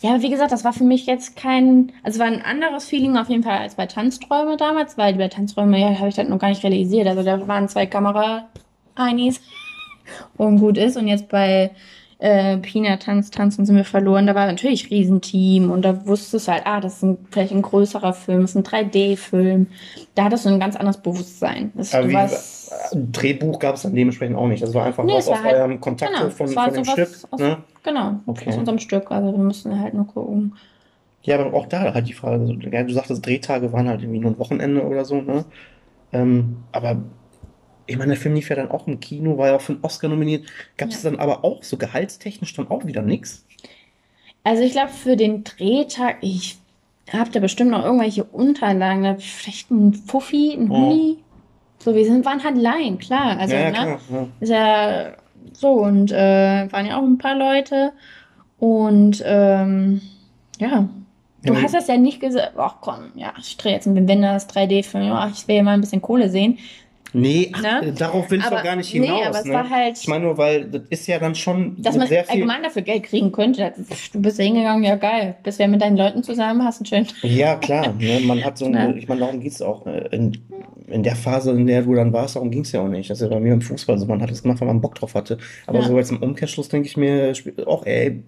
Speaker 2: ja, wie gesagt, das war für mich jetzt kein. Also war ein anderes Feeling auf jeden Fall als bei Tanzträume damals, weil bei Tanzträume, ja, habe ich das noch gar nicht realisiert. Also da waren zwei Kamera-Einis und gut ist. Und jetzt bei äh, Pina Tanz, Tanzen sind wir verloren. Da war natürlich ein Riesenteam und da wusstest du halt, ah, das ist ein, vielleicht ein größerer Film, das ist ein 3D-Film. Da hattest du ein ganz anderes Bewusstsein. Das,
Speaker 1: Aber wie, warst, Drehbuch gab es dann dementsprechend auch nicht. Das war einfach nee, was aus halt, eurem Kontakt genau, von, von dem Stück. Aus,
Speaker 2: ne? Genau, okay. aus unserem Stück. Also wir mussten halt nur gucken.
Speaker 1: Ja, aber auch da halt die Frage, du sagtest, Drehtage waren halt irgendwie nur ein Wochenende oder so, ne? Ähm, aber ich meine, der Film lief ja dann auch im Kino, war ja auch für einen Oscar nominiert. Gab es ja. dann aber auch so gehaltstechnisch dann auch wieder nichts?
Speaker 2: Also ich glaube, für den Drehtag, ich habe da bestimmt noch irgendwelche Unterlagen, vielleicht ein Fuffi, ein Huni. Oh. So, wir sind, waren halt Laien, klar. Also, ja, ja, ne? Klar, ja. Ist ja so, und äh, waren ja auch ein paar Leute. Und ähm, ja, Du hast das ja nicht gesagt, ach komm, ja, ich drehe jetzt einen Wenders 3D-Film, ich will ja mal ein bisschen Kohle sehen.
Speaker 1: Nee, ach, ne? darauf will ich aber, doch gar nicht hinaus. Nee, aber es ne? war halt. Ich meine nur, weil das ist ja dann schon.
Speaker 2: Dass man sehr viel allgemein dafür Geld kriegen könnte. Du bist ja hingegangen, ja geil. Bist ja mit deinen Leuten zusammen, hast einen schönen.
Speaker 1: Ja, klar. Ne? Man hat so, eine, ich meine, darum geht es auch. Ne? In, in der Phase, in der du dann warst, darum ging es ja auch nicht. Das ist ja bei mir im Fußball so. Man hat es gemacht, weil man Bock drauf hatte. Aber ja. so jetzt im Umkehrschluss denke ich mir auch, ey,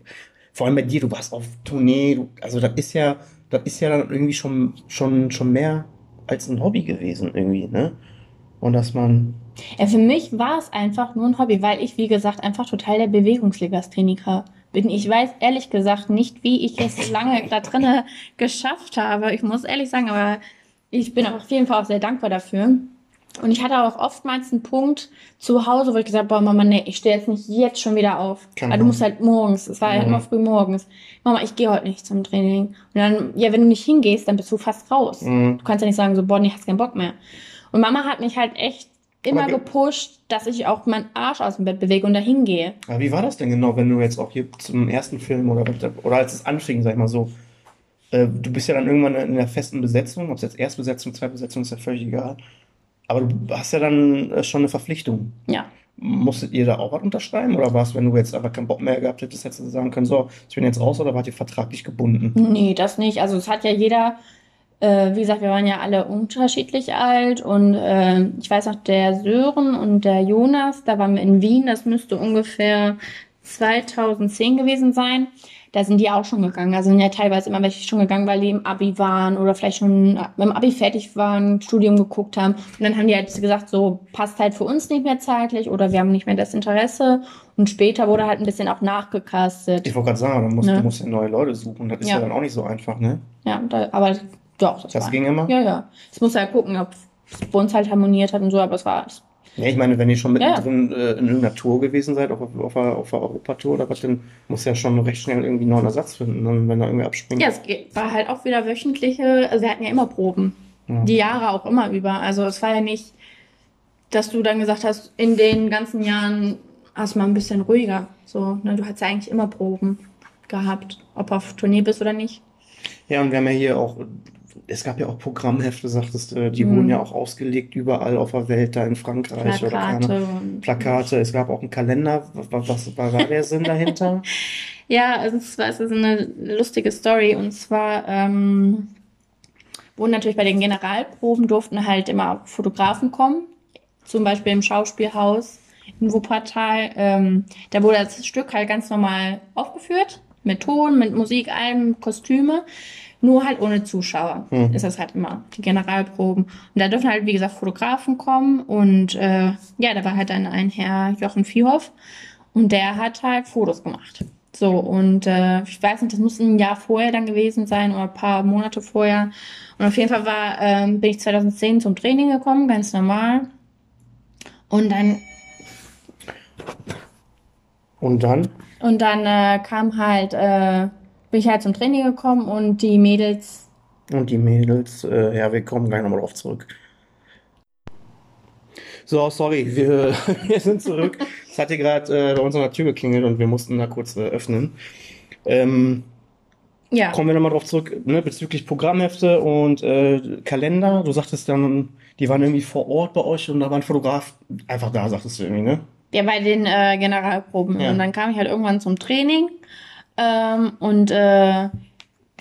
Speaker 1: vor allem bei dir, du warst auf Tournee. Du, also das ist ja, das ist ja dann irgendwie schon, schon, schon mehr als ein Hobby gewesen irgendwie, ne? Und dass man
Speaker 2: ja, für mich war es einfach nur ein Hobby, weil ich, wie gesagt, einfach total der Bewegungslegastheniker bin. Ich weiß ehrlich gesagt nicht, wie ich es lange da drinnen geschafft habe. Ich muss ehrlich sagen, aber ich bin auf jeden Fall auch sehr dankbar dafür. Und ich hatte auch oftmals einen Punkt zu Hause, wo ich gesagt habe, boah, Mama, nee, ich stehe jetzt nicht jetzt schon wieder auf. Kann also du musst halt morgens, es war ja. halt immer früh morgens. Mama, ich gehe heute nicht zum Training. Und dann, ja, wenn du nicht hingehst, dann bist du fast raus. Mhm. Du kannst ja nicht sagen, so, boah, nee, hast keinen Bock mehr. Und Mama hat mich halt echt immer gepusht, dass ich auch meinen Arsch aus dem Bett bewege und dahin gehe.
Speaker 1: Aber wie war das denn genau, wenn du jetzt auch hier zum ersten Film oder, oder als es anfing, sag ich mal so, äh, du bist ja dann irgendwann in der festen Besetzung, ob es jetzt Erstbesetzung, Zweitbesetzung ist ja völlig egal. Aber du hast ja dann äh, schon eine Verpflichtung.
Speaker 2: Ja.
Speaker 1: Musstet ihr da auch was unterschreiben? Oder war es, wenn du jetzt aber keinen Bock mehr gehabt hättest, hättest du sagen können, so, ich bin jetzt raus oder wart ihr vertraglich gebunden?
Speaker 2: Nee, das nicht. Also es hat ja jeder äh, wie gesagt, wir waren ja alle unterschiedlich alt und äh, ich weiß noch, der Sören und der Jonas, da waren wir in Wien, das müsste ungefähr 2010 gewesen sein. Da sind die auch schon gegangen. Also sind ja teilweise immer welche schon gegangen, weil die im Abi waren oder vielleicht schon im Abi fertig waren, Studium geguckt haben. Und dann haben die halt gesagt, so passt halt für uns nicht mehr zeitlich oder wir haben nicht mehr das Interesse. Und später wurde halt ein bisschen auch nachgekastet.
Speaker 1: Ich wollte gerade sagen, du musst, ne? du musst ja neue Leute suchen. Das ist ja. ja dann auch nicht so einfach, ne?
Speaker 2: Ja, da, aber doch,
Speaker 1: das, das ging immer?
Speaker 2: Ja, ja. Ich muss halt gucken, ob es bei uns halt harmoniert hat und so, aber es war.
Speaker 1: Ja, ich meine, wenn ihr schon mittendrin ja. Äh, in irgendeiner Tour gewesen seid, auf, auf, auf, der Europatour oder was, dann muss ja schon recht schnell irgendwie einen neuen Ersatz finden, dann, wenn da irgendwie abspringt.
Speaker 2: Ja, es war halt auch wieder wöchentliche, also wir hatten ja immer Proben. Ja. Die Jahre auch immer über. Also es war ja nicht, dass du dann gesagt hast, in den ganzen Jahren hast du mal ein bisschen ruhiger. So, ne, du hast ja eigentlich immer Proben gehabt, ob auf Tournee bist oder nicht.
Speaker 1: Ja, und wir haben ja hier auch es gab ja auch Programmhefte, sagtest du, die mhm. wurden ja auch ausgelegt überall auf der Welt, da in Frankreich Plakate oder keine Plakate. Es gab auch einen Kalender. Was, was war der Sinn dahinter?
Speaker 2: Ja, also es, war, es ist eine lustige Story und zwar ähm, wurden natürlich bei den Generalproben durften halt immer Fotografen kommen, zum Beispiel im Schauspielhaus in Wuppertal. Ähm, da wurde das Stück halt ganz normal aufgeführt mit Ton, mit Musik, allem Kostüme. Nur halt ohne Zuschauer mhm. ist das halt immer, die Generalproben. Und da dürfen halt, wie gesagt, Fotografen kommen. Und äh, ja, da war halt dann ein Herr Jochen Viehhoff und der hat halt Fotos gemacht. So, und äh, ich weiß nicht, das muss ein Jahr vorher dann gewesen sein oder ein paar Monate vorher. Und auf jeden Fall war, äh, bin ich 2010 zum Training gekommen, ganz normal. Und dann
Speaker 1: Und dann?
Speaker 2: Und dann äh, kam halt, äh, bin ich halt zum Training gekommen und die Mädels.
Speaker 1: Und die Mädels, äh, ja, wir kommen gleich nochmal drauf zurück. So, sorry, wir, wir sind zurück. Es hat hier gerade äh, bei uns an der Tür geklingelt und wir mussten da kurz äh, öffnen. Ähm, ja. Kommen wir nochmal drauf zurück, ne, bezüglich Programmhefte und äh, Kalender. Du sagtest dann, die waren irgendwie vor Ort bei euch und da war ein Fotograf einfach da, sagtest du irgendwie, ne?
Speaker 2: Ja, bei den äh, Generalproben. Ja. Und dann kam ich halt irgendwann zum Training ähm, und äh,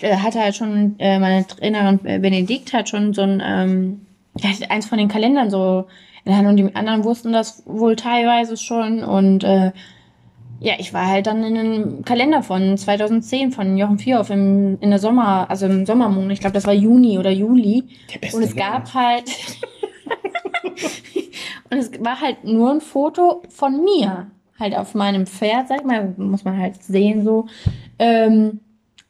Speaker 2: hatte halt schon, äh, meine Trainerin Benedikt hat schon so ein, ähm, ja, eins von den Kalendern so in der Hand und die anderen wussten das wohl teilweise schon und äh, ja, ich war halt dann in einem Kalender von 2010 von Jochen Vierhoff im, in der Sommer, also im Sommermonat, ich glaube, das war Juni oder Juli. Der beste und es gab halt und es war halt nur ein Foto von mir, halt auf meinem Pferd, sag ich mal, muss man halt sehen so. Ähm,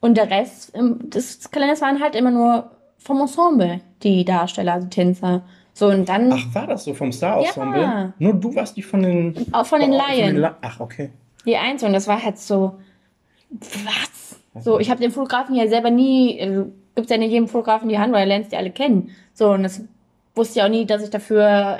Speaker 2: und der Rest des Kalenders waren halt immer nur vom Ensemble, die Darsteller, also Tänzer. So, und dann.
Speaker 1: Ach, war das so vom Star-Ensemble? Ja. Nur du warst die von den.
Speaker 2: Auch von den Laien.
Speaker 1: La Ach, okay.
Speaker 2: Die eins und das war halt so. Was? So, ich habe den Fotografen ja selber nie. Also, gibt's ja nicht jedem Fotografen die Hand, weil er lernt die alle kennen. So, und das wusste ja auch nie, dass ich dafür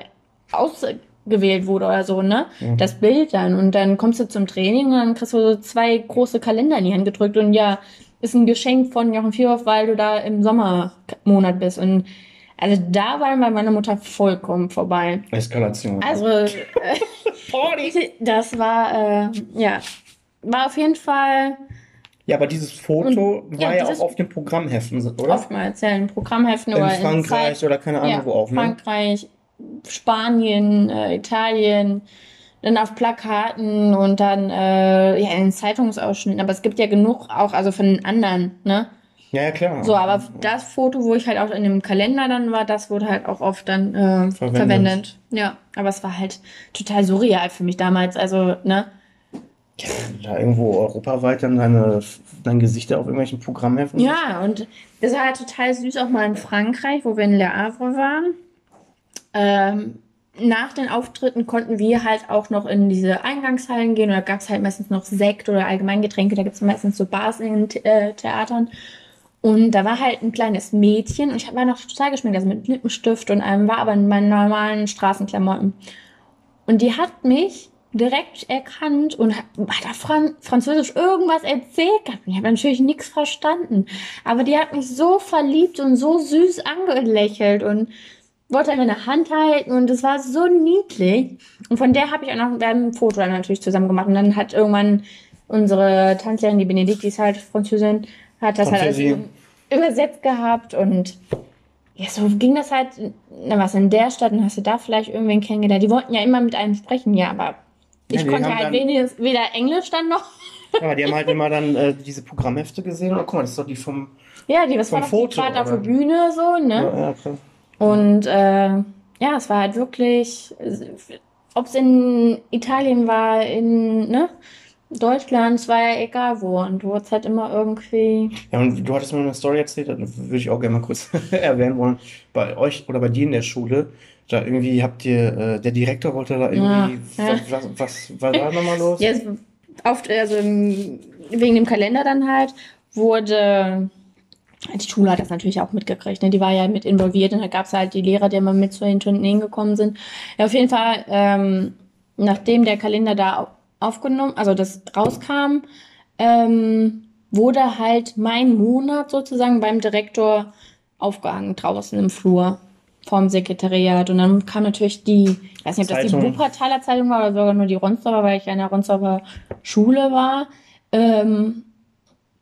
Speaker 2: ausgewählt wurde oder so, ne? Mhm. Das Bild dann. Und dann kommst du zum Training und dann kriegst du so zwei große Kalender in die Hand gedrückt und ja, ist ein Geschenk von Jochen Vierhoff, weil du da im Sommermonat bist. Und also da war bei meiner Mutter vollkommen vorbei.
Speaker 1: Eskalation.
Speaker 2: Also äh, das war äh, ja war auf jeden Fall.
Speaker 1: Ja, aber dieses Foto und, war ja, ja auch auf den Programmheften, oder?
Speaker 2: Oftmals ja, in Programmheften
Speaker 1: in oder Frankreich in Zeit, oder keine Ahnung ja, wo auch.
Speaker 2: Ne? Frankreich, Spanien, äh, Italien, dann auf Plakaten und dann äh, ja in Zeitungsausschnitten. Aber es gibt ja genug auch also von den anderen, ne?
Speaker 1: Ja, ja, klar.
Speaker 2: So, aber das Foto, wo ich halt auch in dem Kalender dann war, das wurde halt auch oft dann äh, verwendet. verwendet. Ja, aber es war halt total surreal für mich damals. Also, ne?
Speaker 1: Ja, da irgendwo europaweit dann deine, dein Gesicht auf irgendwelchen Programmheften.
Speaker 2: Ja, und das war halt total süß, auch mal in Frankreich, wo wir in Le Havre waren. Ähm, nach den Auftritten konnten wir halt auch noch in diese Eingangshallen gehen. Oder gab es halt meistens noch Sekt oder Allgemeingetränke. Da gibt es meistens so Bars in den äh, Theatern. Und da war halt ein kleines Mädchen und ich war noch total geschminkt, also mit Lippenstift und allem, war aber in meinen normalen Straßenklamotten. Und die hat mich direkt erkannt und hat, da Fran Französisch irgendwas erzählt. Ich habe natürlich nichts verstanden. Aber die hat mich so verliebt und so süß angelächelt und wollte mir eine Hand halten und es war so niedlich. Und von der habe ich auch noch ein Foto dann natürlich zusammen gemacht. Und dann hat irgendwann unsere Tanzlehrerin, die Benedikt, die ist halt Französin, hat das halt alles übersetzt gehabt und ja, so ging das halt, na was, in der Stadt, und hast du da vielleicht irgendwen kennengelernt? Die wollten ja immer mit einem sprechen, ja, aber ich ja, konnte halt wenigstens weder Englisch dann noch.
Speaker 1: Aber die haben halt immer dann äh, diese Programmhefte gesehen. Oh, guck mal, das ist doch die vom.
Speaker 2: Ja, die was vom war Foto, die auf der Bühne so, ne? Ja, ja, klar. Und äh, ja, es war halt wirklich, ob es in Italien war, in, ne? Deutschland, es war ja egal wo und du hast halt immer irgendwie.
Speaker 1: Ja, und du hattest mir eine Story erzählt, das würde ich auch gerne mal kurz erwähnen wollen. Bei euch oder bei dir in der Schule, da irgendwie habt ihr, äh, der Direktor wollte da irgendwie, ja, ja. Was, was, was war da nochmal los?
Speaker 2: Ja, oft, also wegen dem Kalender dann halt, wurde, die Schule hat das natürlich auch mitgekriegt, ne? die war ja mit involviert und da gab es halt die Lehrer, die immer mit zu den Turnieren gekommen sind. Ja, auf jeden Fall, ähm, nachdem der Kalender da aufgenommen, also das rauskam, ähm, wurde halt mein Monat sozusagen beim Direktor aufgehangen draußen im Flur vom Sekretariat. Und dann kam natürlich die, ich weiß nicht, ob das die Wuppertaler Zeitung war oder sogar nur die Ronsdorfer, weil ich in der Ronsdorfer Schule war. Ähm,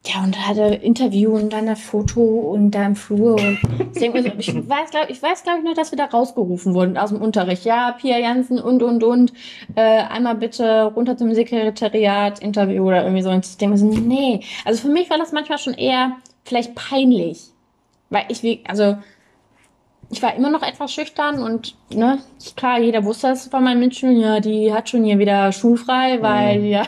Speaker 2: ja, und hatte Interview und dann das Foto und da im Flur. Und ich, denke, ich weiß, glaube ich, weiß, glaube ich, nur, dass wir da rausgerufen wurden aus dem Unterricht. Ja, Pia Jansen und, und, und. Äh, einmal bitte runter zum Sekretariat, Interview oder irgendwie so. Und ich denke mir so, nee. Also für mich war das manchmal schon eher vielleicht peinlich. Weil ich, also, ich war immer noch etwas schüchtern und ne, klar, jeder wusste das von meinen Mitschülern, ja, die hat schon hier wieder schulfrei, weil mhm. ja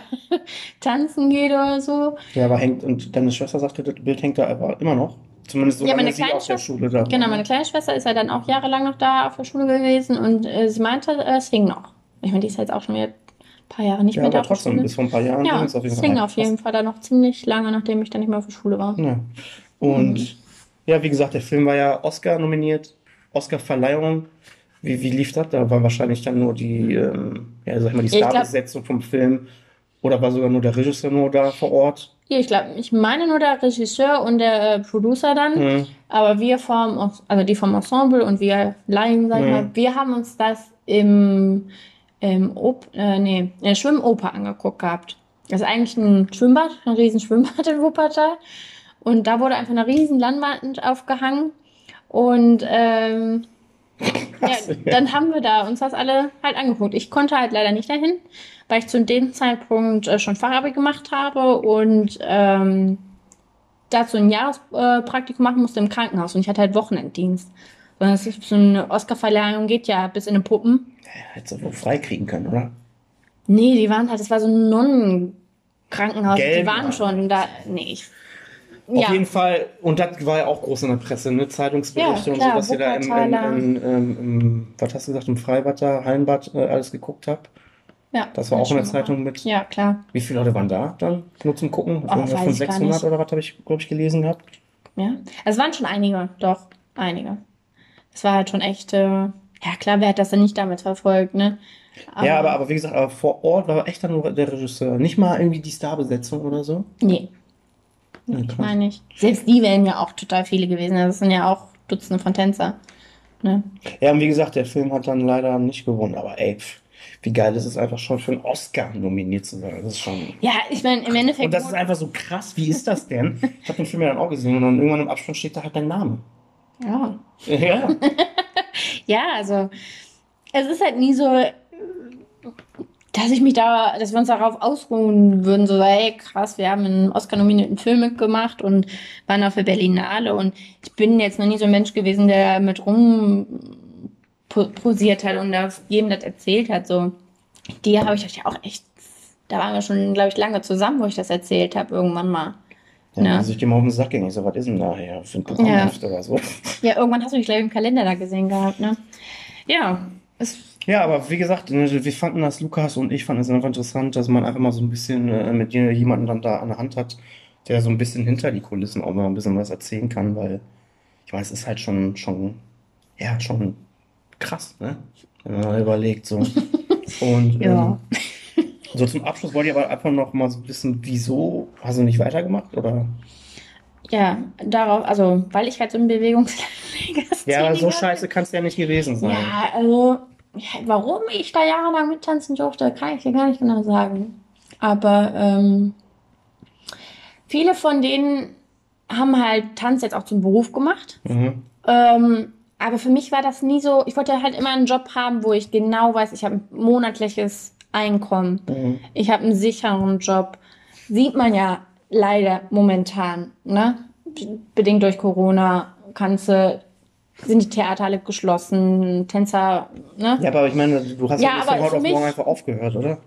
Speaker 2: tanzen geht oder so.
Speaker 1: Ja, aber hängt, und deine Schwester sagte, das Bild hängt da aber immer noch. Zumindest so
Speaker 2: ja, meine kleine auf der Schule da Genau, meine kleine Schwester ist ja dann auch jahrelang noch da auf der Schule gewesen und äh, sie meinte, äh, es hing noch. Ich meine, die ist jetzt auch schon wieder paar Jahre nicht ja, mehr da. Aber trotzdem, bis vor ein paar Jahren. Ja, es auf jeden Fall. auf jeden Fall da noch ziemlich lange, nachdem ich dann nicht mehr auf der Schule war.
Speaker 1: Ja. Und mhm. ja, wie gesagt, der Film war ja Oscar nominiert, Oscar-Verleihung. Wie, wie lief das? Da war wahrscheinlich dann nur die, ähm, ja, sag mal, die Starbesetzung vom Film. Oder war sogar nur der Regisseur nur da vor Ort?
Speaker 2: Ja, ich glaube, ich meine nur der Regisseur und der äh, Producer dann. Mhm. Aber wir vom, also die vom Ensemble und wir Laien, sag ich mhm. mal, wir haben uns das im, im Op äh, nee, in der Schwimmoper angeguckt gehabt. Das ist eigentlich ein Schwimmbad, ein riesen Schwimmbad in Wuppertal. Und da wurde einfach eine riesen Landwand aufgehangen. Und ähm, ja, dann haben wir da uns das alle halt angeguckt. Ich konnte halt leider nicht dahin, weil ich zu dem Zeitpunkt äh, schon Fachabi gemacht habe und ähm, dazu ein Jahrespraktikum machen musste im Krankenhaus und ich hatte halt Wochenenddienst. Und das ist so eine Oscarverleihung geht ja bis in den Puppen.
Speaker 1: Ja, hättest du wohl freikriegen können, oder?
Speaker 2: Nee, die waren halt, das war so ein Nonnenkrankenhaus. Die waren schon da. Nee, ich
Speaker 1: auf ja. jeden Fall, und das war ja auch groß in der Presse, ne? Zeitungsberichte ja, und so, dass ihr da im, im, im, im, im, was hast du gesagt, im Freibad da, Hallenbad äh, alles geguckt habt. Ja. Das war auch in der Zeitung mit.
Speaker 2: Ja, klar.
Speaker 1: Wie viele Leute waren da dann? Nur zum Gucken? Oh, Irgendwas von 600 oder was habe ich, glaube ich, gelesen gehabt?
Speaker 2: Ja. Also es waren schon einige, doch, einige. Es war halt schon echt, äh, ja klar, wer hat das denn nicht damit verfolgt, ne?
Speaker 1: Aber, ja, aber, aber wie gesagt, aber vor Ort war echt dann nur der Regisseur. Nicht mal irgendwie die Starbesetzung oder so?
Speaker 2: Nee. Ja, ich meine nicht. Selbst die wären ja auch total viele gewesen. Das sind ja auch Dutzende von Tänzer. Ne?
Speaker 1: Ja, und wie gesagt, der Film hat dann leider nicht gewonnen. Aber ey, wie geil ist es einfach schon für einen Oscar nominiert zu sein. Das ist schon.
Speaker 2: Ja, ich meine, im Endeffekt.
Speaker 1: Und das ist einfach so krass. Wie ist das denn? ich habe den Film ja dann auch gesehen und dann irgendwann im Abspann steht da halt dein Name.
Speaker 2: Ja.
Speaker 1: Ja.
Speaker 2: ja, also. Es ist halt nie so dass ich mich da, dass wir uns darauf ausruhen würden, so, hey, krass, wir haben einen Oscar-nominierten Film mitgemacht und waren auf der Berlinale und ich bin jetzt noch nie so ein Mensch gewesen, der mit rum posiert hat und das jedem das erzählt hat, so. Die habe ich euch ja auch echt, da waren wir schon, glaube ich, lange zusammen, wo ich das erzählt habe, irgendwann mal.
Speaker 1: Ja, ne? Also ich dir mal auf den Sack ging. Ich so, was ist denn da her für ein Programmheft
Speaker 2: ja. oder so? Ja, irgendwann hast du mich, glaube ich, im Kalender da gesehen gehabt, ne? Ja, es
Speaker 1: ja, aber wie gesagt, ne, wir fanden das, Lukas und ich fanden es einfach interessant, dass man einfach mal so ein bisschen äh, mit jemandem dann da an der Hand hat, der so ein bisschen hinter die Kulissen auch mal ein bisschen was erzählen kann, weil ich weiß, es ist halt schon, schon, ja, schon krass, ne? Wenn man mal überlegt, so. Und, ja. Ähm, so zum Abschluss wollte ich aber einfach noch mal so wissen, wieso hast du nicht weitergemacht, oder?
Speaker 2: Ja, darauf, also, weil ich halt so ein Bewegungslegastheniker
Speaker 1: Ja, so scheiße kann es ja nicht gewesen sein.
Speaker 2: Ja, also, warum ich da jahrelang mittanzen durfte, kann ich dir gar nicht genau sagen. Aber ähm, viele von denen haben halt Tanz jetzt auch zum Beruf gemacht. Mhm. Ähm, aber für mich war das nie so, ich wollte halt immer einen Job haben, wo ich genau weiß, ich habe ein monatliches Einkommen. Mhm. Ich habe einen sicheren Job. Sieht man ja leider momentan, ne? Bedingt durch Corona kannst du sind die Theater alle geschlossen, Tänzer, ne?
Speaker 1: Ja, aber ich meine, du hast ja, ja von heute auf morgen einfach aufgehört, oder?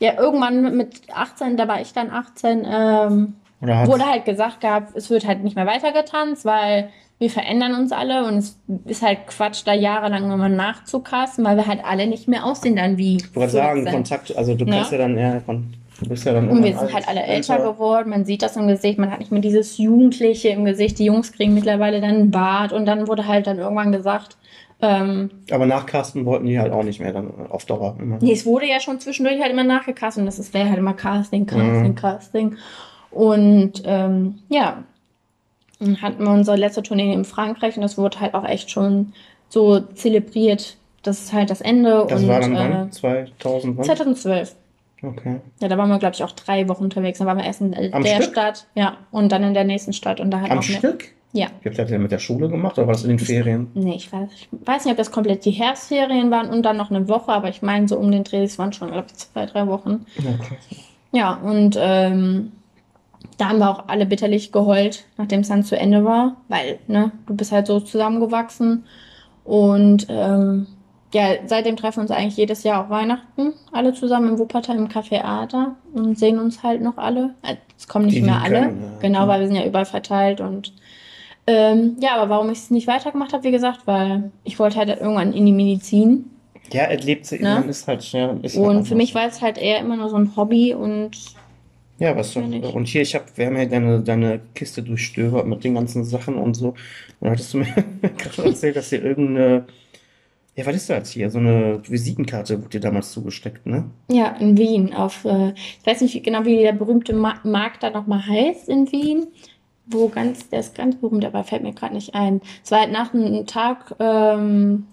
Speaker 2: Ja, irgendwann mit 18, da war ich dann 18, ähm, wurde halt gesagt gehabt, es wird halt nicht mehr weitergetanzt, weil wir verändern uns alle und es ist halt Quatsch, da jahrelang immer nachzukasten, weil wir halt alle nicht mehr aussehen dann wie.
Speaker 1: Ich wollte sagen, Kontakt, also du kannst ja, ja dann eher von Du bist ja
Speaker 2: dann Und wir sind halt alle älter, älter geworden, man sieht das im Gesicht, man hat nicht mehr dieses Jugendliche im Gesicht. Die Jungs kriegen mittlerweile dann einen Bart und dann wurde halt dann irgendwann gesagt, ähm,
Speaker 1: aber nachcasten wollten die halt auch nicht mehr dann auf Dauer.
Speaker 2: Immer. Nee, es wurde ja schon zwischendurch halt immer nachgecastet und das wäre halt immer Casting, Casting, mhm. Casting. Und ähm, ja, dann hatten wir unsere letzte Tournee in Frankreich und das wurde halt auch echt schon so zelebriert. Das ist halt das Ende.
Speaker 1: Das
Speaker 2: und,
Speaker 1: war dann? Äh, 2000,
Speaker 2: 2012.
Speaker 1: Okay.
Speaker 2: Ja, da waren wir, glaube ich, auch drei Wochen unterwegs. Da waren wir erst in Am der Stück? Stadt, ja, und dann in der nächsten Stadt. Und da halt
Speaker 1: Am
Speaker 2: auch
Speaker 1: Stück?
Speaker 2: Ja.
Speaker 1: Habt ihr das mit der Schule gemacht oder war das in den Ferien?
Speaker 2: Nee, ich weiß, ich weiß nicht, ob das komplett die Herbstferien waren und dann noch eine Woche, aber ich meine, so um den Dreh, es waren schon, glaube ich, zwei, drei Wochen. Okay. Ja, und ähm, da haben wir auch alle bitterlich geheult, nachdem es dann zu Ende war, weil, ne, du bist halt so zusammengewachsen. Und ähm, ja, seitdem treffen wir uns eigentlich jedes Jahr auch Weihnachten, alle zusammen im Wuppertal im Café Ada und sehen uns halt noch alle. Äh, es kommen nicht die, mehr alle, können, ja. genau, weil wir sind ja überall verteilt und ähm, ja, aber warum ich es nicht weitergemacht habe, wie gesagt, weil ich wollte halt irgendwann in die Medizin.
Speaker 1: Ja, er lebt sie, ne? ist halt
Speaker 2: ja, ist Und halt für mich war es halt eher immer nur so ein Hobby und.
Speaker 1: Ja, was so. Und hier, ich habe, wir haben ja deine, deine Kiste durchstöbert mit den ganzen Sachen und so. Und dann hattest du mir gerade erzählt, dass hier irgendeine. Ja, was ist das hier? So eine Visitenkarte wurde dir damals zugesteckt, ne?
Speaker 2: Ja, in Wien. Auf, äh, ich weiß nicht genau, wie der berühmte Markt da nochmal heißt in Wien wo ganz, der ist ganz berühmt, aber fällt mir gerade nicht ein. Es war halt nach einem Tag, ähm,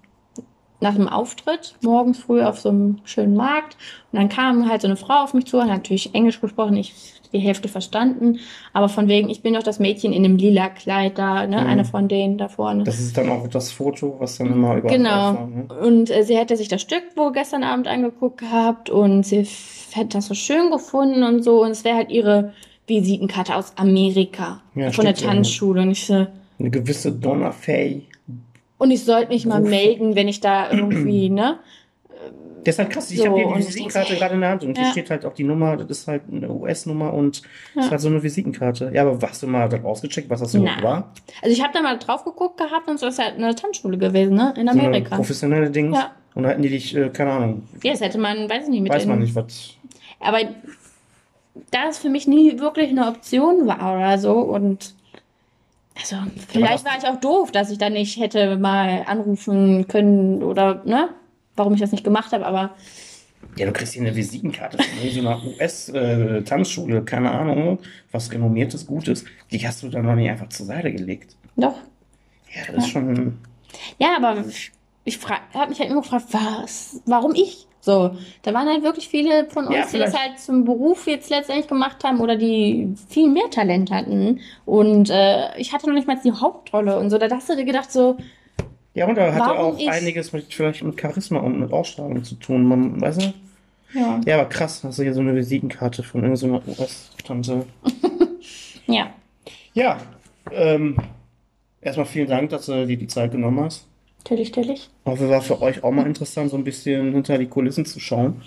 Speaker 2: nach einem Auftritt, morgens früh auf so einem schönen Markt. Und dann kam halt so eine Frau auf mich zu, hat natürlich Englisch gesprochen, ich die Hälfte verstanden, aber von wegen, ich bin doch das Mädchen in dem lila Kleid da, ne, mhm. eine von denen da vorne.
Speaker 1: Das ist dann auch das Foto, was dann immer
Speaker 2: überall Genau. War, ne? Und äh, sie hätte sich das Stück wohl gestern Abend angeguckt gehabt und sie hätte das so schön gefunden und so und es wäre halt ihre Visitenkarte aus Amerika. Ja, von der Tanzschule. Und ich so,
Speaker 1: eine gewisse Donna Fay.
Speaker 2: Und ich sollte mich mal melden, wenn ich da irgendwie, ne?
Speaker 1: Halt krass. Ich so, habe hier die Visitenkarte gerade in der Hand und ja. hier steht halt auch die Nummer, das ist halt eine US-Nummer und ja. das ist halt so eine Visitenkarte. Ja, aber hast du mal da rausgecheckt, was das so war?
Speaker 2: Also ich habe da mal drauf geguckt gehabt und so ist halt eine Tanzschule gewesen, ne? In Amerika. So
Speaker 1: professionelle Dings. Ja. Und da hätten die dich, äh, keine Ahnung.
Speaker 2: Ja, das hätte man, weiß ich nicht,
Speaker 1: mit Weiß man nicht, was.
Speaker 2: Aber da es für mich nie wirklich eine Option war oder so und also vielleicht war ich auch doof, dass ich da nicht hätte mal anrufen können oder ne, warum ich das nicht gemacht habe, aber
Speaker 1: ja, du kriegst hier eine Visitenkarte von so einer US-Tanzschule, keine Ahnung, was renommiertes, Gutes. Die hast du dann noch nicht einfach zur Seite gelegt.
Speaker 2: Doch.
Speaker 1: Ja, das ja. ist schon.
Speaker 2: Ja, aber ich habe mich halt immer gefragt, was, warum ich? So, da waren halt wirklich viele von uns, ja, die das halt zum Beruf jetzt letztendlich gemacht haben oder die viel mehr Talent hatten. Und äh, ich hatte noch nicht mal die Hauptrolle und so. Da hast du dir gedacht, so.
Speaker 1: Ja, und da hatte auch ich? einiges mit vielleicht mit Charisma und mit Ausstrahlung zu tun. Man, weißt du? Ja. Ja, aber krass, hast du hier so eine Visitenkarte von irgendeiner US-Tante.
Speaker 2: ja.
Speaker 1: Ja. Ähm, erstmal vielen Dank, dass du dir die Zeit genommen hast.
Speaker 2: Natürlich, natürlich.
Speaker 1: Hoffe, war für euch auch mal interessant, so ein bisschen hinter die Kulissen zu schauen.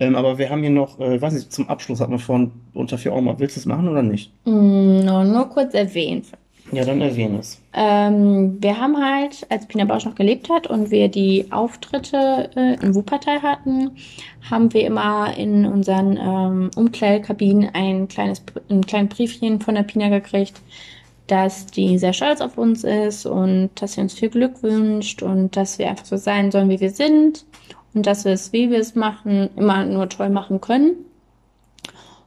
Speaker 1: Ähm, aber wir haben hier noch, äh, weiß nicht, zum Abschluss hat man vorhin unter vier Augen mal. Willst du es machen oder nicht?
Speaker 2: Mm, no, nur kurz erwähnen.
Speaker 1: Ja, dann erwähne es.
Speaker 2: Ähm, wir haben halt, als Pina Bausch noch gelebt hat und wir die Auftritte äh, in Wuppertal hatten, haben wir immer in unseren ähm, Umkleidekabinen ein kleines, ein kleines Briefchen von der Pina gekriegt, dass die sehr stolz auf uns ist und dass sie uns viel Glück wünscht und dass wir einfach so sein sollen, wie wir sind und dass wir es, wie wir es machen, immer nur toll machen können.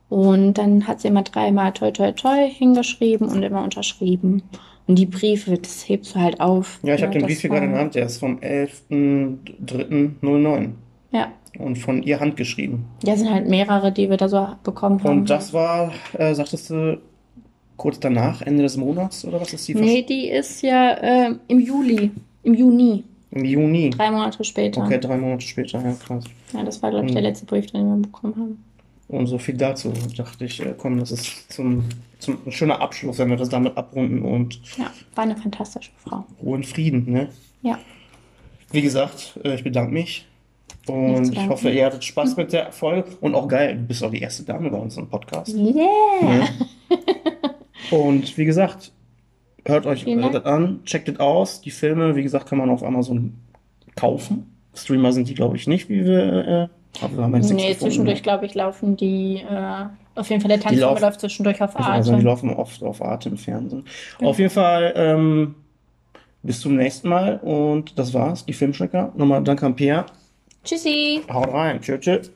Speaker 2: Und dann hat sie immer dreimal toi toi toi hingeschrieben und immer unterschrieben. Und die Briefe, das hebst du halt auf.
Speaker 1: Ja, ich habe den Brief hier gerade in der Hand, der ist vom 11.03.09.
Speaker 2: Ja.
Speaker 1: Und von ihr handgeschrieben.
Speaker 2: Ja, sind halt mehrere, die wir da so bekommen haben.
Speaker 1: Und das war, äh, sagtest du, kurz danach, Ende des Monats oder was ist die?
Speaker 2: Nee, die ist ja äh, im Juli, im Juni.
Speaker 1: Im Juni?
Speaker 2: Drei Monate später.
Speaker 1: Okay, drei Monate später, ja krass.
Speaker 2: Ja, das war, glaube ich, der hm. letzte Brief, den wir bekommen haben.
Speaker 1: Und so viel dazu. Dachte ich, äh, komm, das ist zum, zum ein schöner Abschluss, wenn wir das damit abrunden und.
Speaker 2: Ja, war eine fantastische Frau.
Speaker 1: Ruhe und Frieden, ne?
Speaker 2: Ja.
Speaker 1: Wie gesagt, äh, ich bedanke mich. Und ich hoffe, ihr hattet Spaß mit der Folge. Und auch geil, du bist auch die erste Dame bei uns im Podcast.
Speaker 2: Yeah! Ja.
Speaker 1: Und wie gesagt, hört euch hört an, checkt es aus. Die Filme, wie gesagt, kann man auf Amazon kaufen. Streamer sind die, glaube ich, nicht, wie wir.
Speaker 2: Äh, aber wir haben jetzt nee, zwischendurch, glaube ich, laufen die. Äh, auf jeden Fall, der Tanzfilm läuft zwischendurch auf Arte.
Speaker 1: Also, die laufen oft auf Arte im Fernsehen. Genau. Auf jeden Fall, ähm, bis zum nächsten Mal. Und das war's, die Filmschrecker. Nochmal danke an Pierre.
Speaker 2: Tschüssi.
Speaker 1: Haut rein. Tschüss, tschüss.